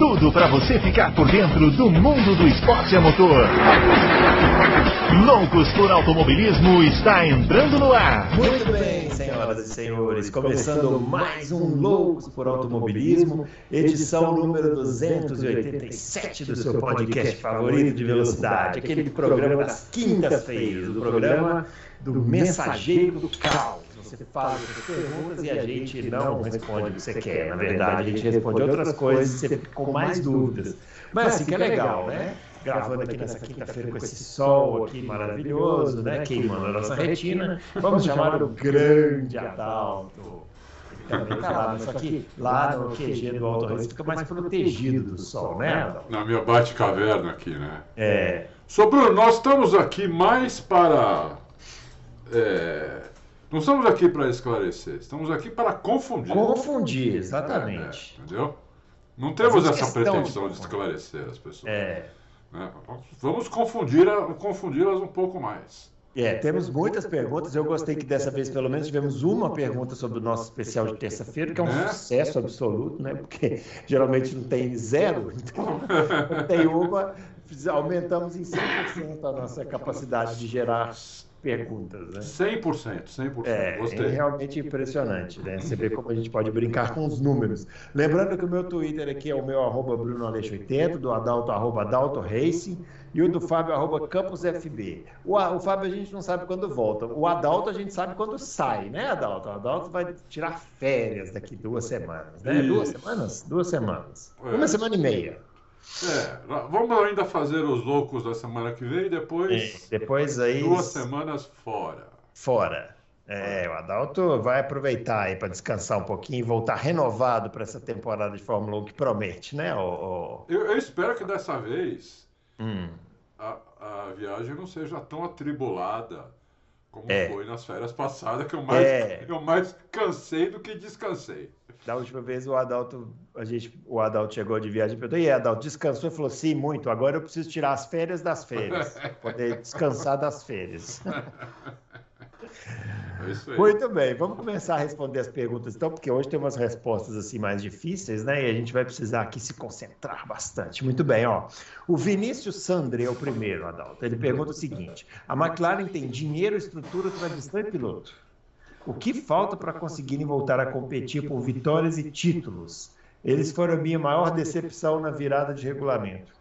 tudo para você ficar por dentro do mundo do esporte a motor. Loucos por Automobilismo está entrando no ar. Muito bem, senhoras e senhores, começando mais um Loucos por Automobilismo, edição número 287 do seu podcast favorito de velocidade, aquele programa das quintas-feiras, o programa do mensageiro do caos. Você faz as perguntas e a gente não responde o que você quer. Na verdade, a gente responde outras coisas e você fica com mais dúvidas. Mas assim que é legal, né? Gravando aqui nessa quinta-feira com esse sol aqui maravilhoso, né? Queimando a nossa retina. Vamos chamar o grande Adalto. Ele também tá lá, só que lá no QG do Alto Reis fica mais protegido do sol, né, Adalto? Na minha bate-caverna aqui, né? É. Sobre nós estamos aqui mais para. é, não estamos aqui para esclarecer, estamos aqui para confundir. Confundir, É, exatamente. entendeu? Não temos essa de pretensão de esclarecer as pessoas. É. né? Vamos confundir confundi-las um pouco mais. É, temos muitas perguntas. Eu gostei que dessa vez, pelo menos, tivemos uma pergunta sobre o nosso especial de terça-feira, que é um É. sucesso absoluto, né? Porque geralmente não tem zero, então não tem uma. Aumentamos em 100% a nossa capacidade de gerar perguntas, né? 100%, 100%. É, é Gostei. realmente impressionante, né? Você vê como a gente pode brincar com os números. Lembrando que o meu Twitter aqui é o meu arroba BrunoAleixo80, do Adalto arroba Adalto Racing e o do Fábio arroba CampusFB. O, o Fábio a gente não sabe quando volta. O Adalto a gente sabe quando sai, né, Adalto? O Adalto vai tirar férias daqui duas semanas, né? Duas semanas? Duas semanas. É. Uma semana e meia. É, vamos ainda fazer os loucos da semana que vem e depois Depois aí. duas semanas fora. fora. É, o Adalto vai aproveitar aí para descansar um pouquinho e voltar renovado para essa temporada de Fórmula 1 que promete, né? O, Eu, eu espero que dessa vez Hum. a, a viagem não seja tão atribulada como É. foi nas férias passadas, que eu mais, É. eu mais cansei do que descansei. Da última vez o Adalto, a gente, o Adalto chegou de viagem e perguntou: e Adalto, descansou? Ele falou: sim, muito. Agora eu preciso tirar as férias das férias, poder descansar das férias. Isso aí. Muito bem, vamos começar a responder as perguntas então, porque hoje tem umas respostas assim mais difíceis, né? E a gente vai precisar aqui se concentrar bastante. Muito bem, ó. O Vinícius Sandre é o primeiro, Adalto. Ele pergunta o seguinte: a McLaren tem dinheiro, estrutura, tradição e piloto. O que falta para conseguirem voltar a competir por vitórias e títulos? Eles foram a minha maior decepção na virada de regulamento.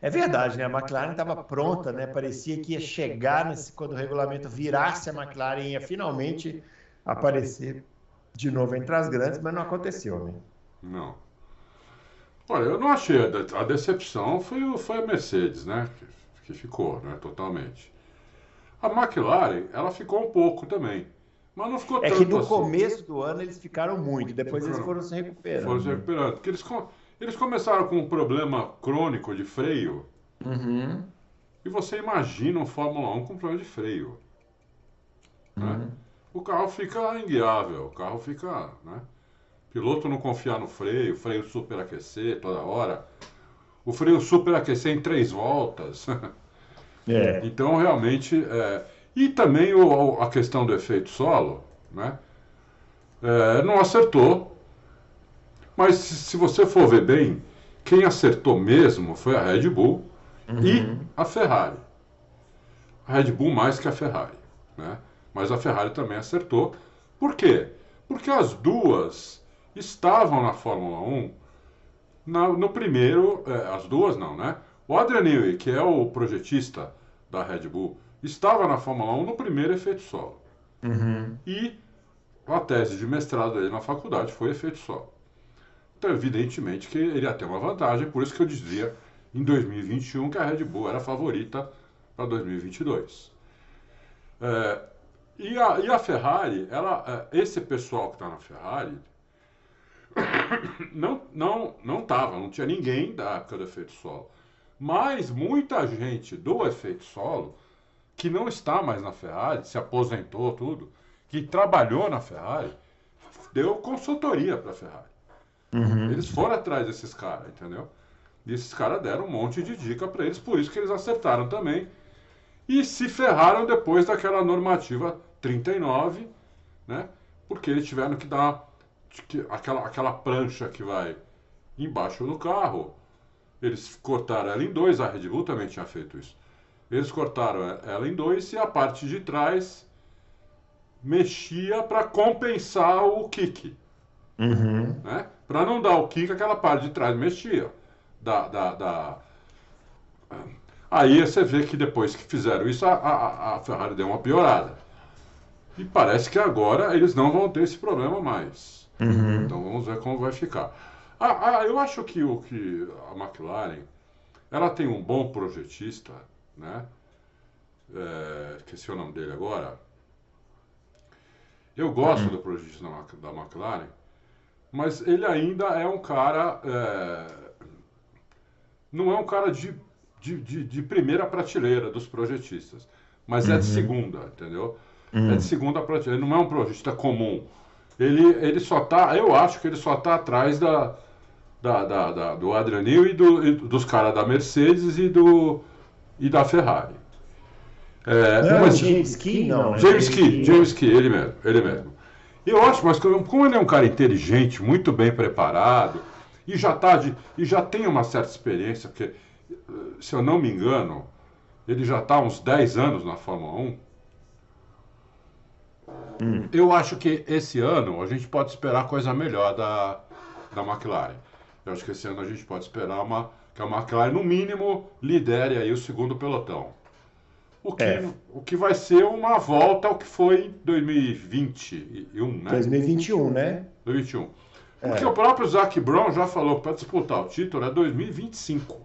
É verdade, né? A McLaren estava pronta, né? Parecia que ia chegar nesse, quando o regulamento virasse, a McLaren ia finalmente aparecer de novo entre as grandes, mas não aconteceu, né? Não. Olha, eu não achei. A, de- a decepção foi, o- foi a Mercedes, né? Que, que ficou, né? Totalmente. A McLaren, ela ficou um pouco também. Mas não ficou É tanto que no assim. começo do ano eles ficaram muito, depois eles foram se recuperando. Foram se recuperando. Porque eles, com- eles começaram com um problema crônico de freio. Uhum, E você imagina um Fórmula 1 com problema de freio. né? uhum. O carro fica inguiável, o carro fica. Né? Piloto não confiar no freio, o freio superaquecer toda hora. O freio superaquecer em três voltas. É. Então, realmente. é, E também o- a questão do efeito solo, né? É, não acertou. Mas se, você for ver bem, quem acertou mesmo foi a Red Bull e a Ferrari. A Red Bull mais que a Ferrari, né? Mas a Ferrari também acertou. Por quê? Porque as duas estavam na Fórmula 1 na- no primeiro, é, as duas não, né? O Adrian Newey, que é o projetista da Red Bull, estava na Fórmula 1 no primeiro efeito solo. Uhum. E a tese de mestrado dele na faculdade foi efeito solo. Então, evidentemente que ele ia ter uma vantagem, por isso que eu dizia em 2021 que a Red Bull era a favorita para 2022. É, e, a, e a Ferrari, ela, é, esse pessoal que está na Ferrari não não não tava, não tinha ninguém da época do efeito solo. Mas muita gente do efeito solo que não está mais na Ferrari, se aposentou tudo, que trabalhou na Ferrari, deu consultoria para a Ferrari. Uhum. Eles foram atrás desses caras, entendeu? E esses caras deram um monte de dica para eles, por isso que eles acertaram também. E se ferraram depois daquela normativa 39, né? Porque eles tiveram que dar aquela, aquela prancha que vai embaixo do carro. Eles cortaram ela em dois, a Red Bull também tinha feito isso. Eles cortaram ela em dois e a parte de trás mexia para compensar o kick. Uhum. Né? Para não dar o kick, aquela parte de trás mexia. Da, da, da... Aí você vê que depois que fizeram isso, a, a, a Ferrari deu uma piorada. E parece que agora eles não vão ter esse problema mais. Uhum. Então vamos ver como vai ficar. Ah, ah, eu acho que o que a McLaren ela tem um bom projetista, né? É, esqueci o nome dele agora. Eu gosto uhum. do projetista da, da McLaren, mas ele ainda é um cara. É, não é um cara de, de, de, de, primeira prateleira dos projetistas, mas uhum. é de uhum. segunda, entendeu? Uhum. É de segunda prateleira, ele não é um projetista comum. Ele, ele só tá, eu acho que ele só tá atrás da, da, da, da do Adrianil e, do, e dos caras da Mercedes e, do, e da Ferrari. É, não, mas, James Key, não. Né? James Key, James Key, ele mesmo, ele mesmo. Eu acho, mas como ele é um cara inteligente, muito bem preparado, e já, tá de, e já tem uma certa experiência, porque, se eu não me engano, ele já está há uns 10 anos na Fórmula 1. Hum. Eu acho que esse ano a gente pode esperar coisa melhor da, da McLaren. Eu acho que esse ano a gente pode esperar uma, que a McLaren, no mínimo, lidere aí o segundo pelotão. O que, é. o que vai ser uma volta ao que foi em 2021, né? 2021, né? 2021. Porque é. o próprio Zac Brown já falou que para disputar o título é 2025.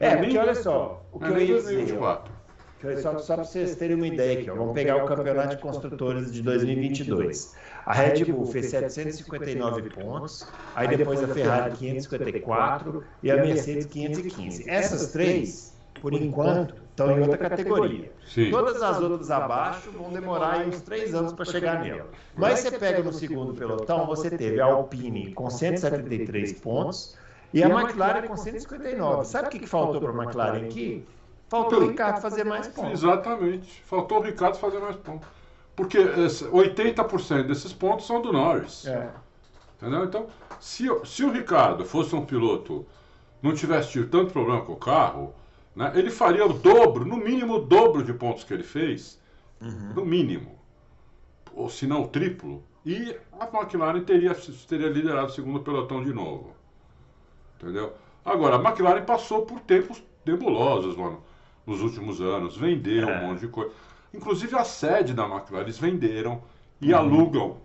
É, é porque olha só, o que é eu ia 2024. Dizer, só, só para vocês terem uma ideia aqui, ó, vamos pegar o Campeonato de Construtores de 2022. A Red Bull fez 759 pontos, aí depois a Ferrari 554 e a Mercedes 515. Essas três, por enquanto, estão em outra categoria. Sim. Todas as outras abaixo vão demorar uns três anos para chegar nela. Mas você pega no segundo pelotão, você teve a Alpine com 173 pontos e a McLaren com 159. Sabe o que, que faltou para a McLaren aqui? Faltou o Ricardo fazer mais pontos. Exatamente. Faltou o Ricardo fazer mais pontos. Porque 80% desses pontos são do Norris. É. Entendeu? Então, se, se o Ricardo fosse um piloto, não tivesse tido tanto problema com o carro, né, ele faria o dobro, no mínimo o dobro de pontos que ele fez. Uhum. No mínimo. Ou se não o triplo. E a McLaren teria, teria liderado o segundo pelotão de novo. Entendeu? Agora, a McLaren passou por tempos nebulosos, mano nos últimos anos, venderam é. um monte de coisa. Inclusive a sede da McLaren, eles venderam e uhum. alugam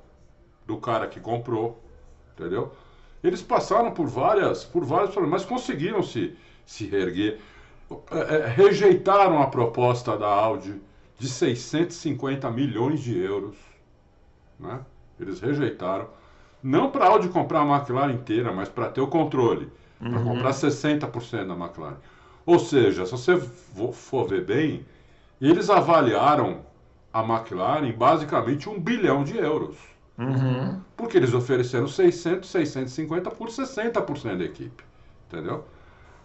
do cara que comprou, entendeu? Eles passaram por várias, por vários problemas, mas conseguiram se, se reerguer. É, é, rejeitaram a proposta da Audi de 650 milhões de euros, né? Eles rejeitaram. Não para a Audi comprar a McLaren inteira, mas para ter o controle. Para uhum. comprar 60% da McLaren. Ou seja, se você for ver bem, eles avaliaram a McLaren basicamente um bilhão de euros. Uhum. Porque eles ofereceram 600, 650 por 60% da equipe. Entendeu?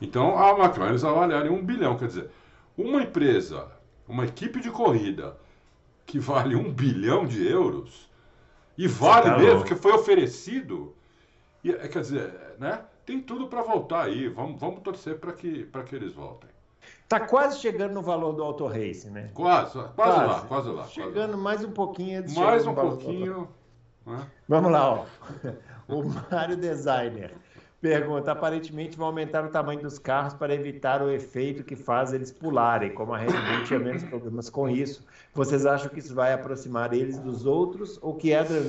Então a McLaren eles avaliaram um bilhão. Quer dizer, uma empresa, uma equipe de corrida que vale um bilhão de euros e vale tá mesmo, que foi oferecido. E, é, quer dizer, né? tem tudo para voltar aí. Vamos, vamos torcer para que, que eles voltem. Está quase chegando no valor do Auto Race, né? Quase, quase, quase, lá, quase lá. Chegando quase mais um pouquinho. Mais um pouquinho. Né? Vamos lá, ó. O Mário Designer pergunta: aparentemente vão aumentar o tamanho dos carros para evitar o efeito que faz eles pularem, como a Red Bull tinha menos problemas com isso. Vocês acham que isso vai aproximar eles dos outros ou que Adrian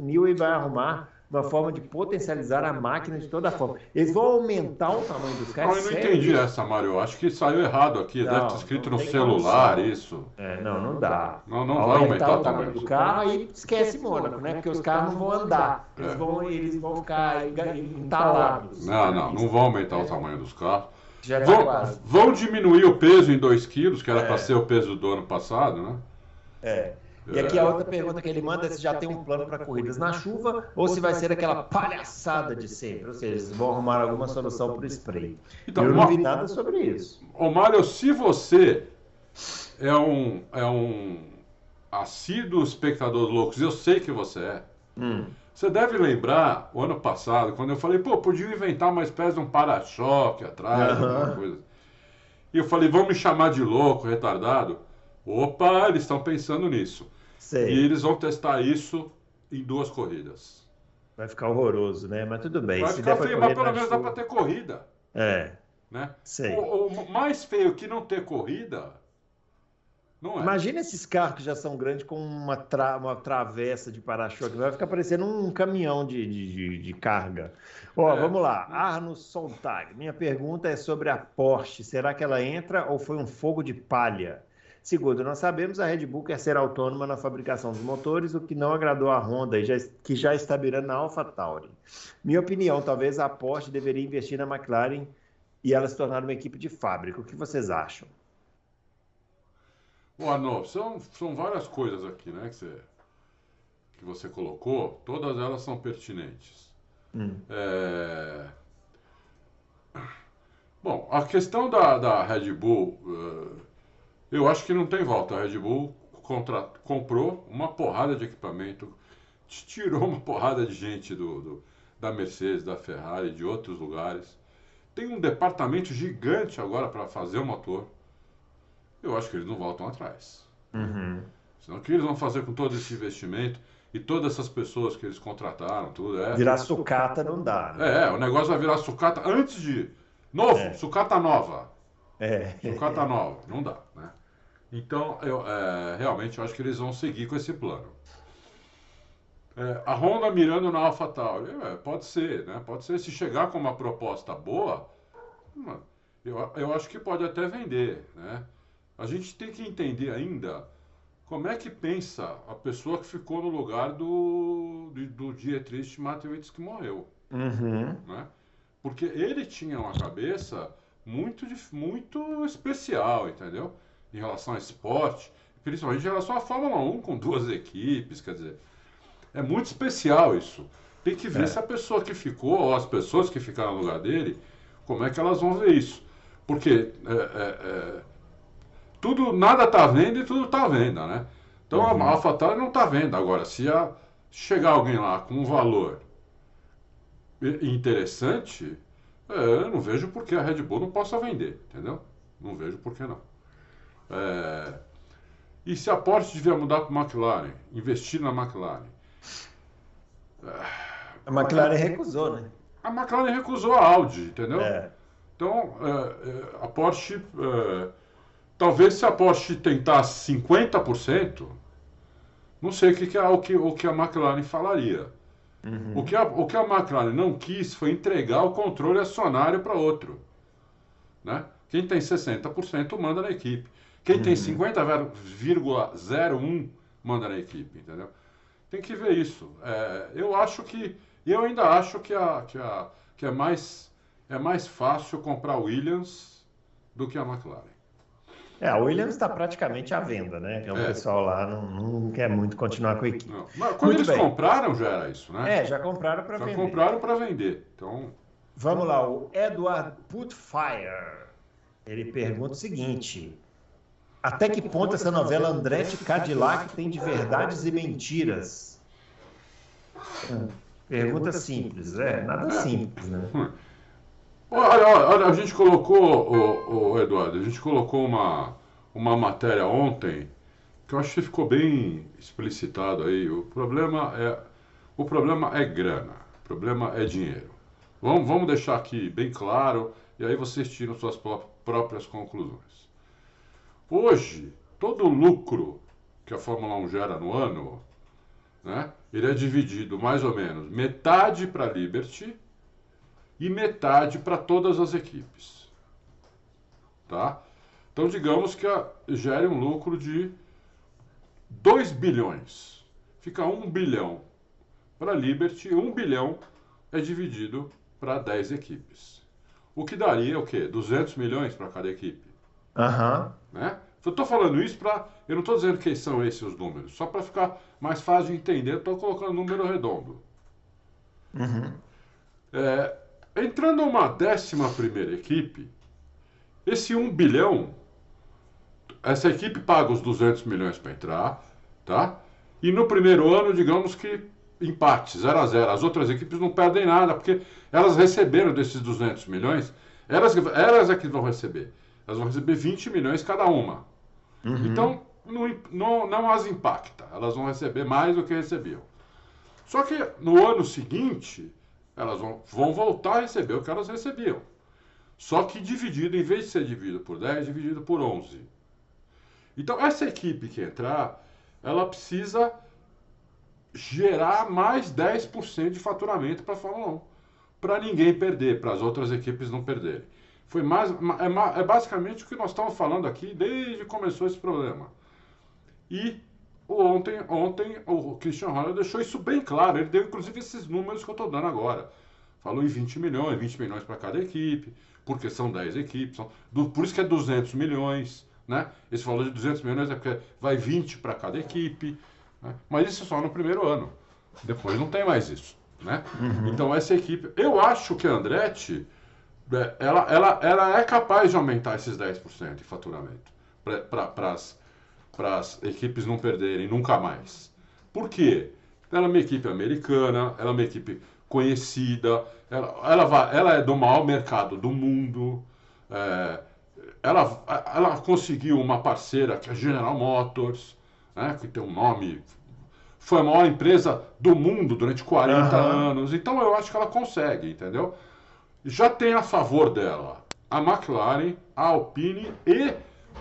Newey vai arrumar uma forma de potencializar a máquina de toda forma. Eles vão aumentar o tamanho dos carros. Não, eu não entendi essa, Mário. Acho que saiu errado aqui. Não, Deve ter escrito no celular isso. É, não, não dá. Não, não vai aumentar o tamanho do carro. Aí esquece Mônaco, né? Porque os carros não vão andar. Eles, é. vão, eles vão ficar entalados. Não, não, não vão aumentar o tamanho dos carros. Vão, vão, diminuir o peso em 2 quilos, que era é. para ser o peso do ano passado, né? É. E aqui a outra pergunta que ele manda é se já tem um plano para corridas na chuva ou se vai ser aquela palhaçada de sempre, ou seja, eles vão arrumar alguma solução para o spray. Então, eu não vi nada sobre isso. Ô Mário, se você é um, é um assíduo espectador loucos, eu sei que você é, hum. você deve lembrar, o ano passado, quando eu falei, pô, podia inventar uma espécie de um para-choque atrás, uhum. alguma coisa. E eu falei, vão me chamar de louco, retardado. Opa, eles estão pensando nisso. Sei. E eles vão testar isso em duas corridas. Vai ficar horroroso, né? Mas tudo bem. Vai Se ficar feio, mas pelo menos dá para ter corrida. É. Né? Sei. O, o, mais feio que não ter corrida. Não é. Imagina esses carros que já são grandes com uma, tra uma travessa de para-choque. Vai ficar parecendo um caminhão de, de, de carga. Ó, é. vamos lá. Arno Sontag. Minha pergunta é sobre a Porsche. Será que ela entra ou foi um fogo de palha? Segundo, nós sabemos a Red Bull quer ser autônoma na fabricação dos motores, o que não agradou a Honda, que já está virando na AlphaTauri. Minha opinião, talvez a Porsche deveria investir na McLaren e ela se tornar uma equipe de fábrica. O que vocês acham? Bom, Arnold, são, são várias coisas aqui, né, que você, que você colocou, todas elas são pertinentes. Hum. É... Bom, a questão da, da Red Bull... Uh eu acho que não tem volta. A Red Bull contra... comprou uma porrada de equipamento, tirou uma porrada de gente do, do, da Mercedes, da Ferrari, de outros lugares. Tem um departamento gigante agora para fazer o motor. Eu acho que eles não voltam atrás. Uhum. Senão o que eles vão fazer com todo esse investimento e todas essas pessoas que eles contrataram, tudo é. Virar sucata não dá. Né? É, o negócio vai virar sucata antes de. Novo, é. sucata nova. É. Sucata nova. Não dá, né? Então, eu, é, realmente, eu acho que eles vão seguir com esse plano. É, a Honda mirando na AlphaTauri, é, pode ser, né? Pode ser, se chegar com uma proposta boa, eu, eu acho que pode até vender, né? A gente tem que entender ainda como é que pensa a pessoa que ficou no lugar do, do, do Dietrich Matewitz que morreu. Uhum. Né? Porque ele tinha uma cabeça muito, muito especial, entendeu? Em relação ao esporte, principalmente em relação à Fórmula 1 com duas equipes, quer dizer, é muito especial isso. Tem que ver é. se a pessoa que ficou, ou as pessoas que ficaram no lugar dele, como é que elas vão ver isso. Porque é, é, é tudo, nada está vendo e tudo está venda, né? Então uhum. a AlphaTauri não está vendo. Agora, se a, chegar alguém lá com um valor interessante, é, eu não vejo por que a Red Bull não possa vender, entendeu? Não vejo por que não. É... E se a Porsche devia mudar para a McLaren, investir na McLaren? A McLaren recusou, né? A McLaren recusou a Audi, entendeu? É. Então, é, é a Porsche. É, talvez se a Porsche tentasse 50%, não sei o que, que, a, o que, o que a McLaren falaria. Uhum. O, que a, o que a McLaren não quis foi entregar o controle acionário para outro. Né? Quem tem 60% manda na equipe. Quem tem 50,01 uhum. manda na equipe, entendeu? Tem que ver isso. É, eu acho que. Eu ainda acho que, a, que, a, que é, mais, é mais fácil comprar Williams do que a McLaren. É, a Williams está praticamente à venda, né? Então, é. O pessoal lá não, não, quer muito continuar com a equipe. Não. Mas quando muito eles bem. compraram já era isso, né? É, já compraram para vender. Já compraram para vender. Então. Vamos lá, o Edward Putfire. Ele pergunta o seguinte: até que ponto essa novela Andretti Cadillac tem de verdades e mentiras? Pergunta simples, é, nada simples, né? Olha, olha, a gente colocou, o, o, Eduardo, a gente colocou uma, uma matéria ontem que eu acho que ficou bem explicitado aí. O problema é, o problema é grana, o problema é dinheiro. Vamos, vamos deixar aqui bem claro e aí vocês tiram suas próprias conclusões. Hoje, todo o lucro que a Fórmula 1 gera no ano, né, ele é dividido mais ou menos metade para a Liberty e metade para todas as equipes. Tá? Então, digamos que a, gere um lucro de 2 bilhões. Fica 1 bilhão para a Liberty e 1 bilhão é dividido para 10 equipes. O que daria o quê? 200 milhões para cada equipe. Aham. Né? Eu estou falando isso para. Eu não estou dizendo que são esses os números, só para ficar mais fácil de entender, estou colocando número redondo. Uhum. É, entrando uma décima primeira equipe, esse 1 bilhão, essa equipe paga os 200 milhões para entrar, tá? E no primeiro ano, digamos que empate, 0 a 0 As outras equipes não perdem nada, porque elas receberam desses 200 milhões, elas, elas é que vão receber. Elas vão receber 20 milhões cada uma. Uhum. Então, não, não, não as impacta. Elas vão receber mais do que recebiam. Só que no ano seguinte, elas vão, vão voltar a receber o que elas recebiam. Só que dividido, em vez de ser dividido por 10, dividido por 11. Então, essa equipe que entrar, ela precisa gerar mais 10% de faturamento para a Fórmula 1. Para ninguém perder, para as outras equipes não perderem. Foi mais, é, é, basicamente o que nós estamos falando aqui desde que começou esse problema. E ontem, ontem o Christian Horner deixou isso bem claro. Ele deu inclusive esses números que eu estou dando agora. Falou em 20 milhões, 20 milhões para cada equipe, porque são 10 equipes, são, do, por isso que é 200 milhões. Né? Esse valor de 200 milhões é porque vai 20 para cada equipe. Né? Mas isso só no primeiro ano. Depois não tem mais isso. Né? Uhum. Então essa equipe. Eu acho que a Andretti ela, ela, ela é capaz de aumentar esses 10% de faturamento para as equipes não perderem nunca mais. Por quê? Ela é uma equipe americana, ela é uma equipe conhecida, ela, ela, vai, ela é do maior mercado do mundo, é, ela, ela conseguiu uma parceira que é a General Motors, né, que tem um nome. Foi a maior empresa do mundo durante 40 uhum. anos. Então eu acho que ela consegue, entendeu? Já tem a favor dela a McLaren, a Alpine e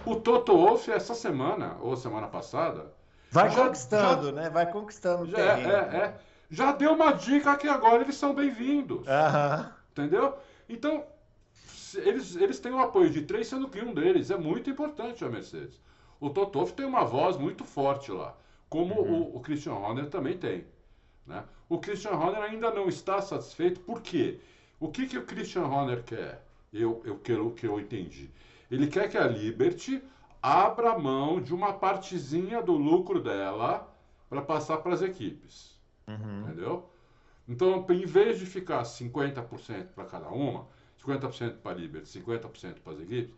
o Toto Wolff essa semana, ou semana passada. Vai já, conquistando, já, né? Vai conquistando já, é, é, é, Já deu uma dica que agora eles são bem-vindos. Uhum. Entendeu? Então, eles, eles têm o apoio de três, sendo que um deles é muito importante a Mercedes. O Toto tem uma voz muito forte lá, como uhum. o, o, Christian Horner também tem. Né? O Christian Horner ainda não está satisfeito, por quê? O que, que o Christian Horner quer? Eu, eu quero que eu entendi. Ele quer que a Liberty abra mão de uma partezinha do lucro dela para passar para as equipes. Uhum. Entendeu? Então, em vez de ficar 50% para cada uma, 50% para a Liberty, 50% para as equipes,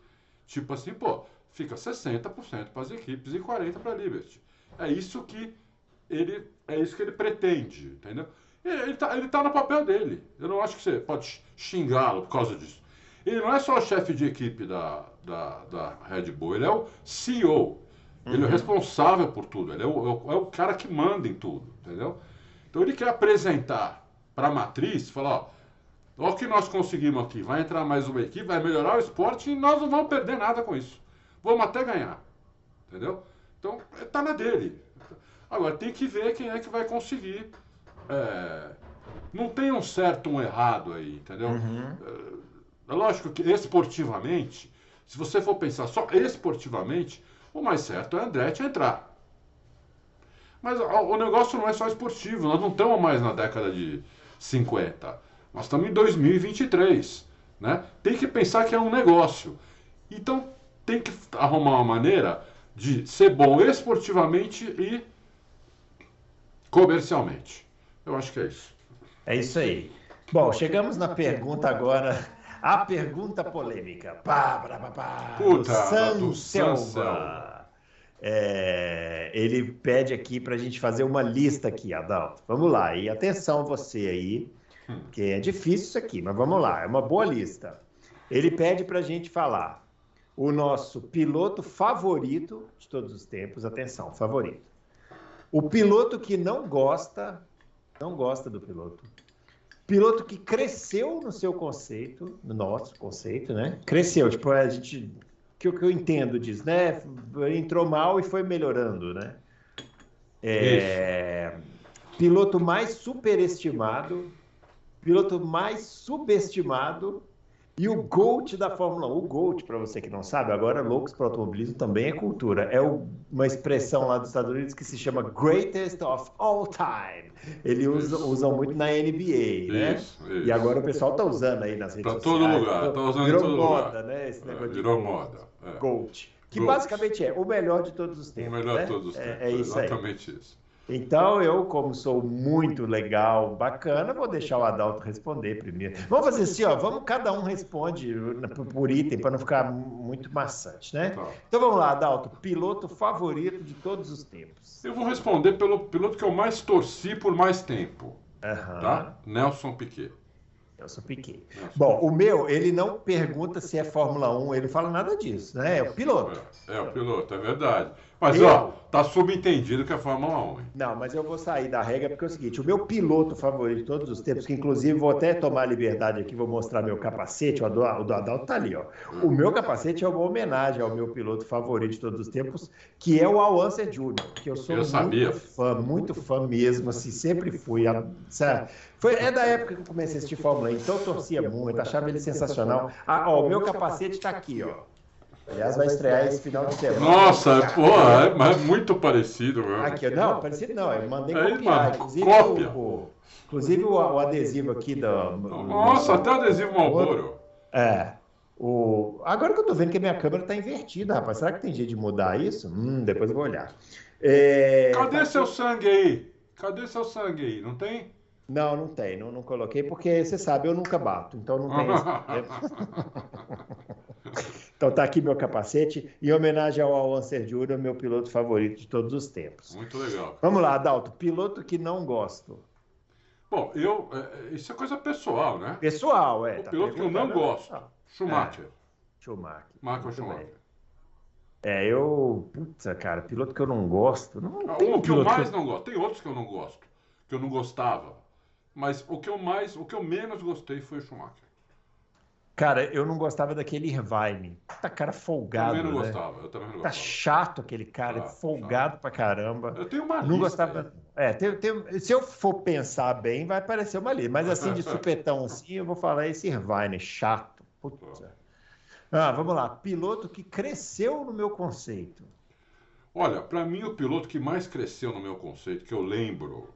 tipo assim, pô, fica 60% para as equipes e 40% para a Liberty. É isso que ele é isso que ele pretende, entendeu? Ele está ele tá no papel dele. Eu não acho que você pode xingá-lo por causa disso. Ele não é só o chefe de equipe da, da, da Red Bull, ele é o CEO. Ele uhum. é o uhum. responsável por tudo. Ele é o, é o, é o cara que manda em tudo, entendeu? Então ele quer apresentar para a matriz, falar, ó, olha o que nós conseguimos aqui. Vai entrar mais uma equipe, vai melhorar o esporte e nós não vamos perder nada com isso. Vamos até ganhar. Entendeu? Então, está na dele. Agora, tem que ver quem é que vai conseguir. É, não tem um certo um errado aí, entendeu? Uhum. É, é lógico que esportivamente, se você for pensar só esportivamente, o mais certo é Andretti entrar. Mas o negócio não é só esportivo, nós não estamos mais na década de 50. Nós estamos em 2023. Né? Tem que pensar que é um negócio. Então, tem que arrumar uma maneira de ser bom esportivamente e comercialmente. Eu acho que é isso. É isso aí. Bom, chegamos na pergunta agora. A pergunta polêmica. Pá, pá, pá, pá. Puta, San Selva. É, ele pede aqui para a gente fazer uma lista aqui, Adalto. Vamos lá. E atenção você aí, que é difícil isso aqui, mas vamos lá. É uma boa lista. Ele pede para a gente falar o nosso piloto favorito de todos os tempos. Atenção, favorito. O piloto que não gosta, não gosta do piloto. Piloto que cresceu no seu conceito, no nosso conceito, né? Cresceu, tipo, a gente. Que, que eu entendo disso, né? Entrou mal e foi melhorando, né? É, piloto mais superestimado, piloto mais subestimado e o GOAT da Fórmula 1, o GOAT, para você que não sabe, agora loucos para o automobilismo também é cultura. É uma expressão lá dos Estados Unidos que se chama Greatest of All Time. Eles usam, usam muito na NBA, né? Isso, isso. E agora o pessoal está usando aí nas redes pra sociais. Para todo lugar, está usando virou em todo moda, lugar. né? Esse negócio é, virou de moda. é. Gold. Que Gold. basicamente é o melhor de todos os tempos. O melhor né? de todos os tempos. É, é isso Exatamente aí. isso. Então, eu, como sou muito legal, bacana, vou deixar o Adalto responder primeiro. Vamos fazer assim, ó, vamos cada um responde por item, para não ficar muito maçante, né? Tá. Então vamos lá, Adalto, piloto favorito de todos os tempos. Eu vou responder pelo piloto que eu mais torci por mais tempo. Uhum. Tá? Nelson Piquet. Nelson Piquet. Bom, o meu, ele não pergunta se é Fórmula 1, ele fala nada disso, né? É o piloto. É, é o piloto, é verdade. Mas, eu... ó, tá subentendido que é Fórmula 1. Hein? Não, mas eu vou sair da regra porque é o seguinte: o meu piloto favorito de todos os tempos, que inclusive vou até tomar a liberdade aqui, vou mostrar meu capacete, o do, o do Adalto tá ali, ó. O meu capacete é uma homenagem ao meu piloto favorito de todos os tempos, que é o Al Unser Jr., que eu sou eu muito fã, muito fã mesmo, assim, sempre fui. Sabe? Foi, é da época que eu comecei a assistir Fórmula 1, então eu torcia muito, achava ele sensacional. Ah, ó, o meu capacete tá aqui, ó. Aliás, vai estrear esse final de semana. Nossa, pô, é, mas muito parecido. Meu. Aqui, não, parecido não, eu mandei é, copiar. Inclusive, cópia. O, inclusive o, o, adesivo aqui da. Nossa, até adesivo Malboro. É. O... Agora que eu tô vendo que a minha câmera tá invertida, rapaz. Será que tem jeito de mudar isso? Hum, depois eu vou olhar. É... Cadê tá... seu sangue aí? Cadê seu sangue aí? Não tem? Não, não tem, não, não coloquei, porque você sabe, eu nunca bato, então não tem. Então tá aqui meu capacete, em homenagem ao Alonso Júnior, meu piloto favorito de todos os tempos. Muito legal. Vamos lá, Adalto, piloto que não gosto. Bom, eu. É, isso é coisa pessoal, né? Pessoal, é. O tá piloto que eu não gosto. Schumacher. É, Schumacher. Michael Schumacher. Bem. É, eu. Puta, cara, piloto que eu não gosto. Não ah, tem o que eu mais que... não gosto. Tem outros que eu não gosto. Que eu não gostava. Mas o que eu mais. O que eu menos gostei foi o Schumacher. Cara, eu não gostava daquele Irvine. Tá cara folgado. Eu também não né? gostava, eu também não tá gostava. Tá chato aquele cara, chato, folgado chato. pra caramba. Eu tenho uma Não gostava. É, tem, tem... se eu for pensar bem, vai parecer uma lista. Mas assim, de supetão assim, eu vou falar esse Irvine, chato. Puta. Ah, vamos lá. Piloto que cresceu no meu conceito. Olha, para mim o piloto que mais cresceu no meu conceito, que eu lembro,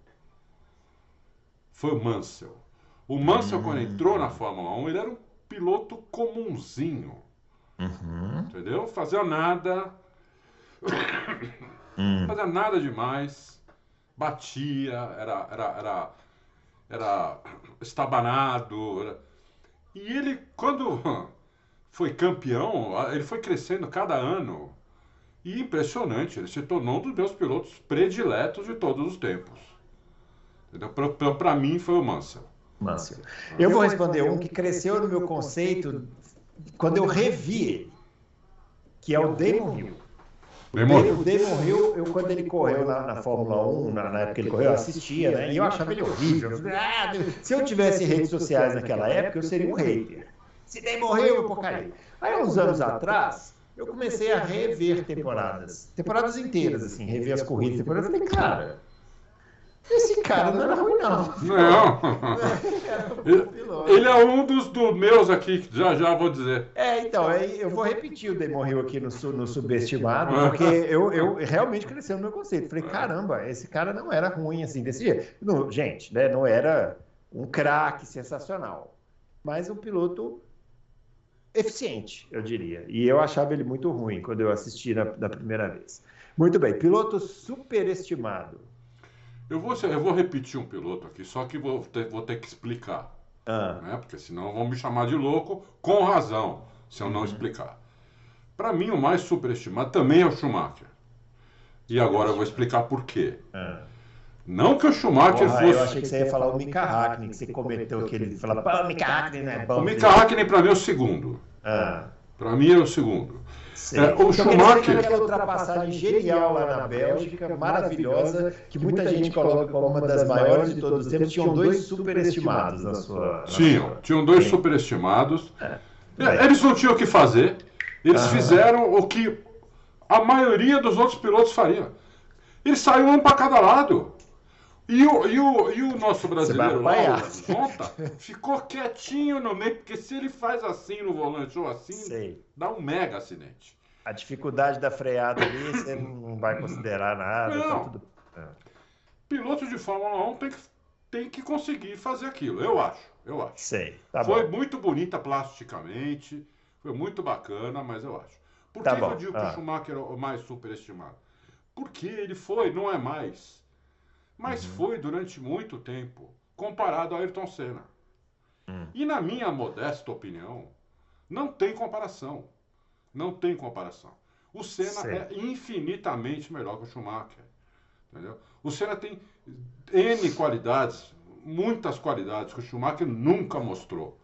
foi o Mansell. O Mansell, hum. quando entrou na Fórmula 1, ele era um piloto comunzinho. Uhum. Entendeu? Fazia nada. Hum. Fazia nada demais. Batia, era, era, era, era estabanado. Era... E ele, quando foi campeão, ele foi crescendo cada ano. E impressionante, ele se tornou um dos meus pilotos prediletos de todos os tempos. Para mim foi o Mansell. Mansell. Eu vou responder um que cresceu no meu conceito quando eu revi ele, que é o Damon Hill. Damon. O Damon Hill, eu, quando ele correu na, na Fórmula 1, na, na, época que ele correu, eu assistia, né? E eu achava ele horrível. Ah, se eu tivesse redes sociais naquela época, eu seria um hater. Se Damon Hill, eu porcaria. Aí, uns anos atrás, eu comecei a rever temporadas. Temporadas inteiras, assim, rever as corridas. Temporadas. Eu falei, cara esse cara não era ruim, não. Não. Ele é um dos do meus aqui, já já vou dizer. É, então, eu vou repetir o Damon Hill aqui no, no subestimado, porque eu, eu realmente cresci no meu conceito. Falei, caramba, esse cara não era ruim assim desse jeito. Não, gente, né, não era um craque sensacional, mas um piloto eficiente, eu diria. E eu achava ele muito ruim quando eu assisti na, da primeira vez. Muito bem, piloto superestimado. Eu vou, eu vou repetir um piloto aqui, só que vou ter, vou ter que explicar. Ah. Né? Porque senão vão me chamar de louco, com razão, se eu não uhum. explicar. Para mim, o mais superestimado também é o Schumacher. E agora eu vou explicar por quê. Ah. Não que o Schumacher Porra, fosse. Eu achei que você ia falar o Mika Hakkinen, que você comentou que ele falou, pô, o Mika Hakkinen não é bom. O Mika Hakkinen, para mim, é o segundo. Ah. Para mim, é o segundo. É, o Schumacher. aquela ultrapassagem genial lá na Bélgica, maravilhosa, que muita gente coloca como uma das maiores de todos os tempos. Tinham dois superestimados na sua. Tinham, tinham dois superestimados. É. é. Eles não tinham o que fazer. Eles ah. fizeram o que a maioria dos outros pilotos fariam. Eles saíram um para cada lado. E o, e o, e o nosso brasileiro lá, Zonta, ficou quietinho no meio, porque se ele faz assim no volante ou assim, Sei. dá um mega acidente. A dificuldade da freada ali, você não vai considerar nada. Tá não. Tá tudo... é. Piloto de Fórmula 1 tem que, tem que conseguir fazer aquilo, eu acho. Eu acho. Sei. Tá foi bom. muito bonita plasticamente, foi muito bacana, mas eu acho. Por Tá que, bom, que eu digo que ah. o Schumacher é o mais superestimado? Porque ele foi, não é mais. Mas Uhum. foi durante muito tempo, comparado a Ayrton Senna. Hum. E na minha modesta opinião, não tem comparação. Não tem comparação. O Senna Certo. é infinitamente melhor que o Schumacher. Entendeu? O Senna tem N qualidades, muitas qualidades que o Schumacher nunca mostrou.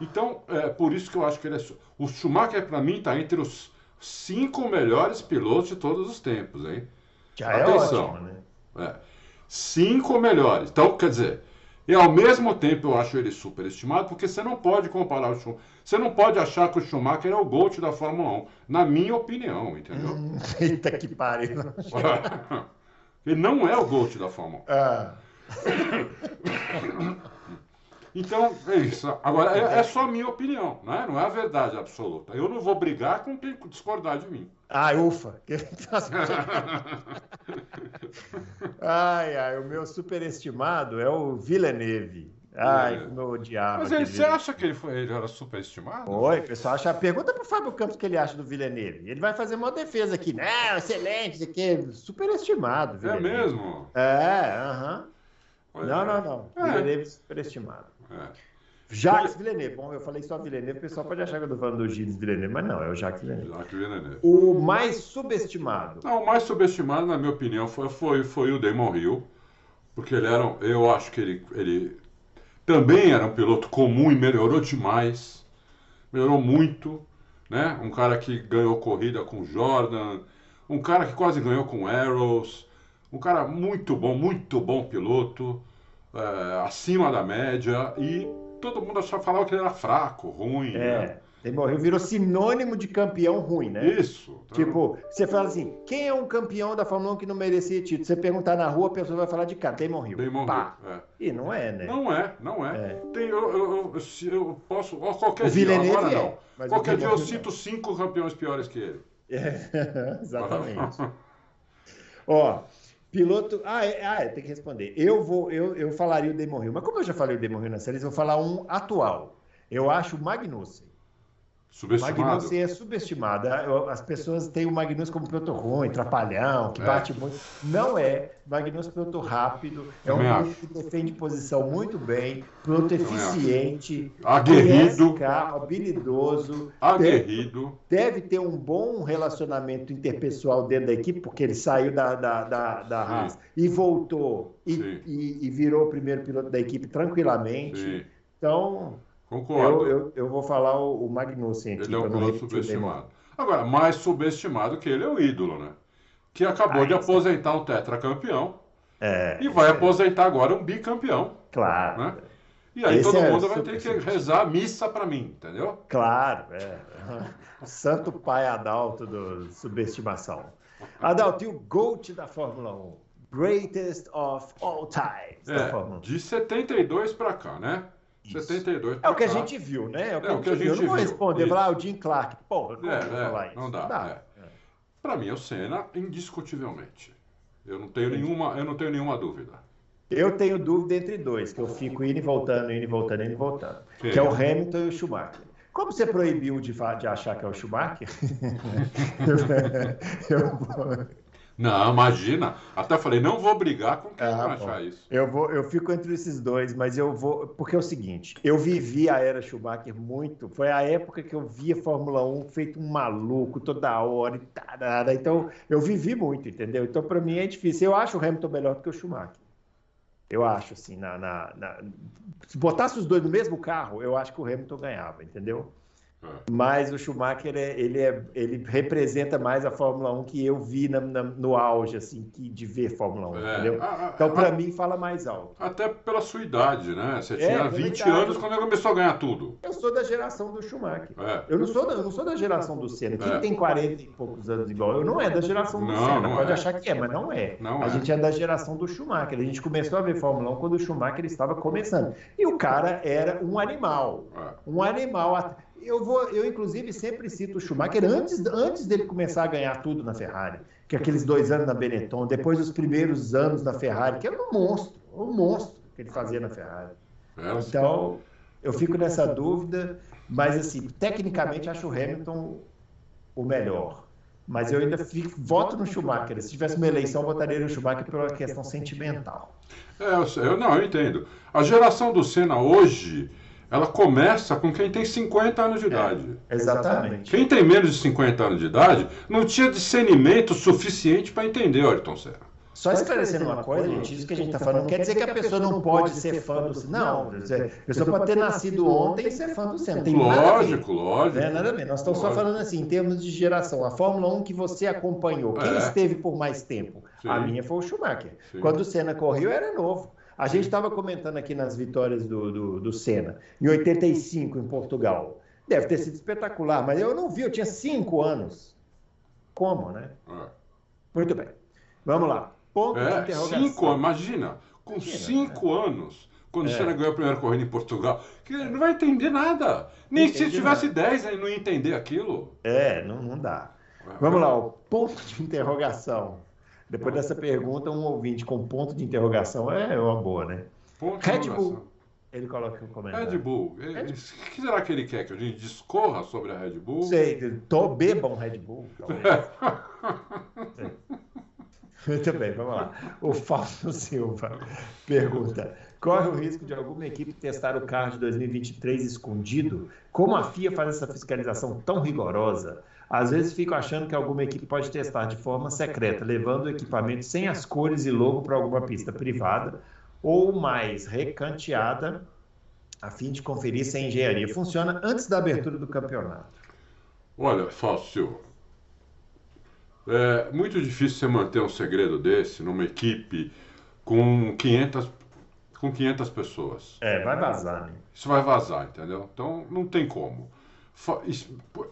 Então, é por isso que eu acho que ele é. O Schumacher, para mim, está entre os cinco melhores pilotos de todos os tempos, hein? Já é Atenção. ótimo, né? É. Cinco melhores. Então, quer dizer, e ao mesmo tempo eu acho ele superestimado, porque você não pode comparar o Schumacher. Você não pode achar que o Schumacher é o GOAT da Fórmula 1, na minha opinião, entendeu? Hum, Eita que pariu. ele não é o GOAT da Fórmula 1. Ah, Então, é isso. Agora, é, é só a minha opinião, né? não é a verdade absoluta. Eu não vou brigar com quem discordar de mim. ah, ufa. ai, ai, o meu superestimado é o Villeneuve. Ai, É. como eu odiava. Mas ele, você acha que ele, foi, ele era superestimado? Oi, pessoal, acha... pergunta pro Fábio Campos o que ele acha do Villeneuve. Ele vai fazer uma defesa aqui. Não, excelente, isso aqui, superestimado. É Villeneuve. mesmo? É, aham. Pois Não, é. não, não. É. Villeneuve superestimado. É. Jacques Villeneuve. Bom, eu falei só Villeneuve, o pessoal pode achar que eu tô falando do Gilles Villeneuve, mas não, é o Jacques Villeneuve. Jacques Villeneuve. O mais subestimado. Não, o mais subestimado, na minha opinião, foi, foi, foi o Damon Hill, porque ele era, um- eu acho que ele, ele também era um piloto comum e melhorou demais, melhorou muito, né? Um cara que ganhou corrida com Jordan, um cara que quase ganhou com Arrows, um cara muito bom, muito bom piloto, é, acima da média e todo mundo achava falava que ele era fraco, ruim. né? É, ele morreu, virou sinônimo de campeão ruim, né? Isso. tá? Tipo, você fala assim, quem é um campeão da Fórmula 1 que não merecia título? Você perguntar na rua, a pessoa vai falar de cara, Damon Hill. Damon Pá. Hill, é. E não é, né? Não é, não é. É. Tem, eu, eu, eu, se eu posso, ó, qualquer O dia, Villeneuve agora é, não. Qualquer dia eu cito cinco campeões piores que ele. É, exatamente. Ó, piloto. Ah, é, ah, é, tem que responder. Eu vou, eu, eu falaria o Damon Hill, mas como eu já falei o Damon Hill na série, eu vou falar um atual. Eu acho o Magnussen. Subestimado. Magnussen é subestimado. As pessoas têm o Magnussen como piloto ruim, trapalhão, que É. bate muito. Não é. Magnussen é piloto rápido, é um piloto que defende posição muito bem, piloto eficiente, Aguerrido. carro, habilidoso, Aguerrido. deve ter um bom relacionamento interpessoal dentro da equipe, porque ele saiu da, da, da, da. Haas e voltou e, e- e virou o primeiro piloto da equipe tranquilamente. Sim, Então, concordo. eu, eu, eu vou falar o, o Magnussen aqui. ele é um piloto o Damon. subestimado. Agora, mais subestimado que ele é o ídolo, né? Que acabou Ah, de isso. aposentar um tetracampeão É, e vai é- aposentar agora um bicampeão. Claro, Né? E aí Esse todo é mundo vai ter que rezar a missa pra mim, entendeu? claro. É. O santo pai Adalto do subestimação. Adalto, e o GOAT da Fórmula 1? Greatest of all times da Fórmula É, 1. de 72 pra cá, né? Isso. 72 É o que a gente viu, né? É o que, É, a, gente viu. Eu não vou responder, falar ah, o Jim Clark. Pô, eu não É, vou é, falar isso. não dá, Pra mim é o Senna, indiscutivelmente. Eu não tenho nenhuma, eu não tenho nenhuma dúvida. Eu tenho dúvida entre dois, que eu fico indo e voltando, indo e voltando, indo e voltando. Que é o Hamilton e o Schumacher. Como você proibiu de, de achar que é o Schumacher? eu, vou, Não, imagina. Até falei, não vou brigar com quem Ah, não achar isso. eu vou, eu fico entre esses dois, mas eu vou. Porque é o seguinte, eu vivi a era Schumacher muito. Foi a época que eu via Fórmula 1 feito um maluco toda hora e tarada. Então, eu vivi muito, entendeu? Então, para mim é difícil. Eu acho o Hamilton melhor do que o Schumacher. Eu acho, assim, na, na- na- se botasse os dois no mesmo carro, eu acho que o Hamilton ganhava, entendeu? Mas o Schumacher, é- ele, é, ele representa mais a Fórmula 1 que eu vi na- na- no auge, assim, que, de ver Fórmula 1, É, entendeu? a- a- Então, a- para mim, fala mais alto. Até pela sua idade, né? Você É, tinha pela 20 idade. anos quando ele começou a ganhar tudo. Eu sou da geração do Schumacher. É. Eu não sou da, não sou da geração do Senna. Quem tem 40 e poucos anos igual eu não é da geração do Não, Senna. não Pode achar que é, mas não é. Não a gente é da geração do Schumacher. A gente começou a ver Fórmula 1 quando o Schumacher estava começando. E o cara era um animal. Um animal. Eu vou, eu inclusive sempre cito o Schumacher antes, antes dele começar a ganhar tudo na Ferrari, que aqueles dois anos na Benetton, depois dos primeiros anos na Ferrari, que era um monstro, um monstro que ele fazia na Ferrari. É, Então, eu fico nessa dúvida, mas assim, tecnicamente acho o Hamilton o melhor. Mas eu ainda fico, voto no Schumacher. Se tivesse uma eleição, eu votaria no Schumacher pela questão sentimental. É, eu, eu, não, eu entendo. A geração do Senna hoje, ela começa com quem tem 50 anos de idade. É, exatamente. Quem tem menos de 50 anos de idade não tinha discernimento suficiente para entender o Ayrton Senna. Só esclarecendo uma coisa, gente, isso que a gente está falando não quer dizer que a pessoa não pode ser fã do Senna. Não, a pessoa pode ter nascido ontem e ser fã do Senna. Tem lógico, lógico. É, nada a ver. Nós estamos lógico. só falando assim, em termos de geração. A Fórmula 1 que você acompanhou, quem é. esteve por mais tempo? Sim. A minha foi o Schumacher. Sim. Quando o Senna correu, era novo. A gente estava comentando aqui nas vitórias do, do, do Senna, em 85, em Portugal. Deve ter sido espetacular, mas eu não vi, eu tinha cinco anos. Como, né? É. Muito bem. Vamos lá. Ponto é, de interrogação. Cinco, imagina, com imagina, cinco né? anos, quando é. o Senna ganhou a primeira corrida em Portugal, que ele não vai entender nada. Nem se tivesse nada. 10, ele não ia entender aquilo. É, não, não dá. É, Vamos lá, o ponto de interrogação. Depois dessa pergunta, um ouvinte com ponto de interrogação é uma boa, né? Ponto de Red Bull. Ele coloca um comentário. Red Bull. Red... O que será que ele quer? Que a gente discorra sobre a Red Bull? Sei, tô bebam Red Bull. Muito bem, vamos lá. O Fausto Silva pergunta: corre o risco de alguma equipe testar o carro de 2023 escondido? Como a FIA faz essa fiscalização tão rigorosa? Às vezes fico achando que alguma equipe pode testar de forma secreta, levando o equipamento sem as cores e logo para alguma pista privada ou mais recanteada, a fim de conferir se a engenharia funciona antes da abertura do campeonato. Olha, Silva, é muito difícil você manter um segredo desse numa equipe com 500, com 500 pessoas. É, vai vazar, né? Isso vai vazar, entendeu? Então não tem como.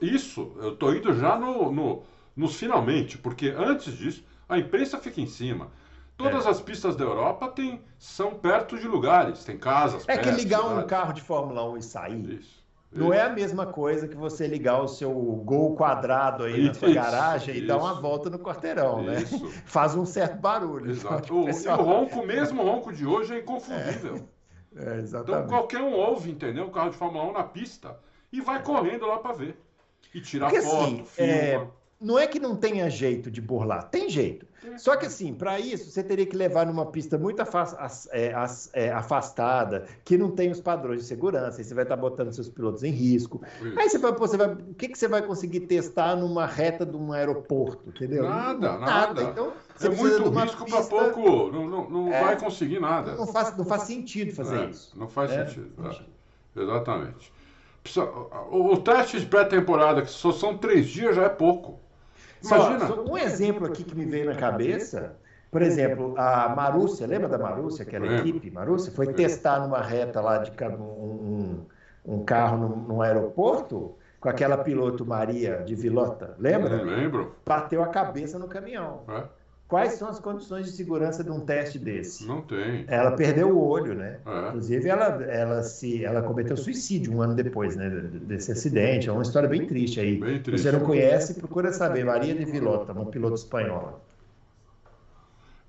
Isso, eu estou indo já no, no, nos finalmente, porque antes disso, a imprensa fica em cima. Todas é. as pistas da Europa tem, são perto de lugares, tem casas. É que ligar um carro de Fórmula 1 e sair. Isso. Não é a mesma coisa que você ligar o seu gol quadrado aí na sua garagem isso, e dar uma volta no quarteirão, né? isso. né? Faz um certo barulho. Exato. O, pessoal... E o ronco, mesmo o ronco de hoje, é inconfundível. É, é então qualquer um ouve, entendeu? O carro de Fórmula 1 na pista e vai correndo lá para ver. E tirar Porque, foto, assim, filma. É não é que não tenha jeito de burlar, tem jeito. Só que assim, para isso, você teria que levar numa pista muito é, é, afastada, que não tem os padrões de segurança, aí você vai estar tá botando seus pilotos em risco. Isso. Aí você vai, você vai, o que, que você vai conseguir testar numa reta de um aeroporto, entendeu? Nada, nada. nada. Então, é muito risco para pouco, não, não, não é, vai conseguir nada. Não faz, não faz sentido fazer é, isso. Não faz é, sentido. É. Exatamente. O, teste de pré-temporada, que só são três dias, já é pouco. Imagina. Só, um exemplo aqui que me veio na cabeça, por exemplo, a Marúcia, lembra da Marúcia, aquela equipe? Marúcia foi testar numa reta lá de um, um carro num, num aeroporto com aquela piloto Maria de Vilota, lembra? Eu lembro. Bateu a cabeça no caminhão. É. Quais são as condições de segurança de um teste desse? Não tem. Ela perdeu o olho, né? É. Inclusive, ela, ela, se, ela cometeu suicídio um ano depois né, desse acidente. É uma história bem triste aí. Bem triste. Você não conhece, procura saber. Maria de Vilota, uma piloto espanhola.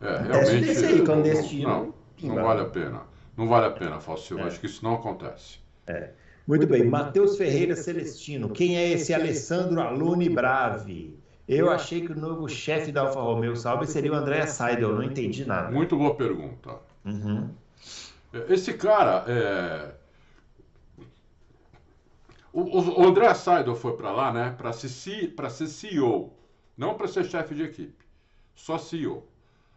É, realmente. Desse aí, clandestino. Não, não vale a pena. Não vale a pena, Fausto É. Acho que isso não acontece. É. Muito bem. Matheus Ferreira Celestino. Quem é esse Alessandro Alune Bravi? Eu achei que o novo chefe da Alfa Romeo Sauber seria o André Seidel, não entendi nada. Muito boa pergunta. Uhum. Esse cara, é... o, o, André Seidel foi para lá, né, para ser, ser CEO, não para ser chefe de equipe, só CEO,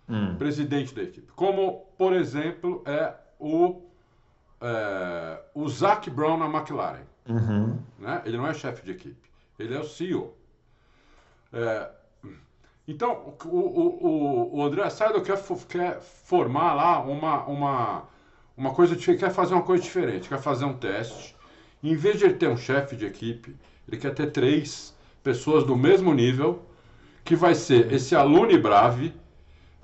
hum. presidente da equipe. Como, por exemplo, é o, é, o Zac Brown na McLaren. Uhum. Né? Ele não é chefe de equipe, ele é o CEO. É, então, o, o, o André Seidel quer, quer formar lá uma, uma, uma coisa, quer fazer uma coisa diferente, quer fazer um teste. Em vez de ele ter um chefe de equipe, ele quer ter três pessoas do mesmo nível, que vai ser esse aluno Brave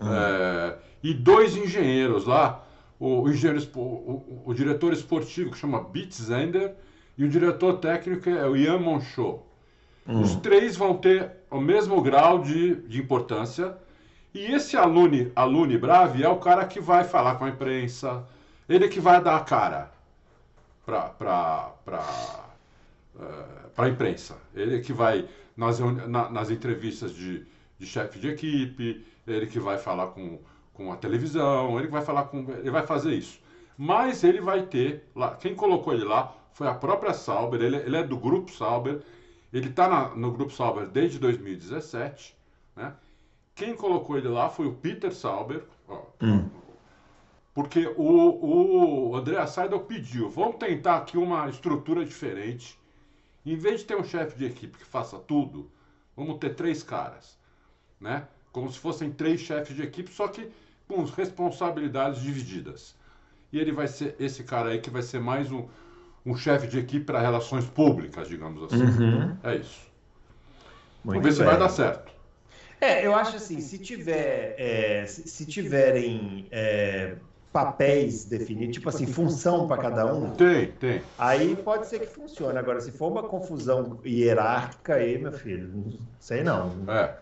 uhum. é, e dois engenheiros lá, o, engenheiro, o, o, diretor esportivo, que chama Bitzender, e o diretor técnico é o Ian Monchot. Hum. Os três vão ter o mesmo grau de, de importância. E esse aluno, aluno Brave é o cara que vai falar com a imprensa, ele que vai dar a cara para a imprensa. Ele que vai nas, na, nas entrevistas de, de chefe de equipe, ele que vai falar com, com a televisão, ele vai falar com. ele vai fazer isso. Mas ele vai ter lá, quem colocou ele lá foi a própria Sauber, ele, ele é do grupo Sauber, ele está no grupo Sauber desde 2017, né? Quem colocou ele lá foi o Peter Sauber, ó, hum. porque o, o André Seidel pediu, vamos tentar aqui uma estrutura diferente. Em vez de ter um chefe de equipe que faça tudo, vamos ter três caras, né? Como se fossem três chefes de equipe, só que com responsabilidades divididas. E ele vai ser esse cara aí que vai ser mais um, um chefe de equipe para relações públicas, digamos assim. Uhum. É isso. Muito Vamos ver bem. se vai dar certo. É, eu acho assim, se tiver, é, se, tiverem é, papéis definidos, tipo assim, função para cada um. Tem, tem. Aí pode ser que funcione. Agora, se for uma confusão hierárquica aí, meu filho, não sei não. É.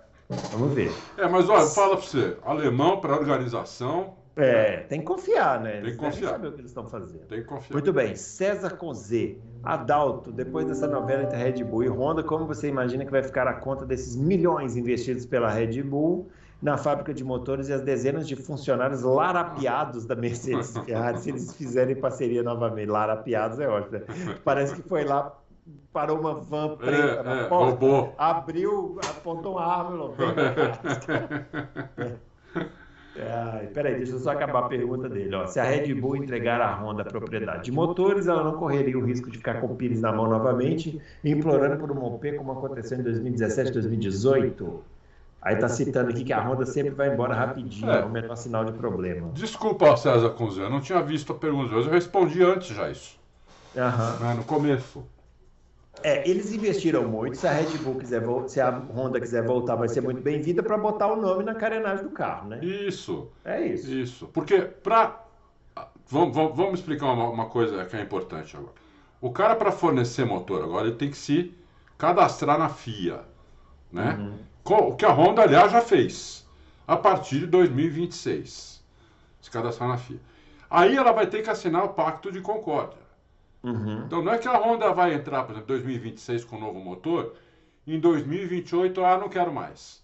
Vamos ver. É, mas olha, fala para você, alemão para organização, é, tem que confiar, né? Tem que confiar. saber o que eles estão fazendo. Tem que confiar. Muito bem. César com Z. Adalto, depois dessa novela entre Red Bull e Honda, como você imagina que vai ficar a conta desses milhões investidos pela Red Bull na fábrica de motores e as dezenas de funcionários larapiados da Mercedes Ferrari, se eles fizerem parceria novamente? Larapiados é ótimo. Né? Parece que foi lá parou uma van preta é, na é, porta, roubou. abriu, apontou uma arma e Ai, peraí, deixa eu só acabar a pergunta dele. Ó. Se a Red Bull entregar à Honda a propriedade de motores, ela não correria o risco de ficar com o Pires na mão novamente, implorando por um OP como aconteceu em 2017, 2018? Aí está citando aqui que a Honda sempre vai embora rapidinho, é o menor sinal de problema. Desculpa, César Cunzé, eu não tinha visto a pergunta, eu respondi antes já isso. Uhum. No começo. É, eles investiram muito. Se a Red Bull quiser, se a Honda quiser voltar, vai ser muito bem-vinda para botar o nome na carenagem do carro, né? Isso. É isso. Isso. Porque para vamos, vamos, vamos, explicar uma, uma, coisa que é importante agora. O cara para fornecer motor agora ele tem que se cadastrar na FIA, né? Uhum. O que a Honda aliás já fez a partir de 2026. Se cadastrar na FIA. Aí ela vai ter que assinar o Pacto de Concórdia. Uhum. Então não é que a Honda vai entrar, por exemplo, em 2026 com um novo motor, em 2028, ah, não quero mais.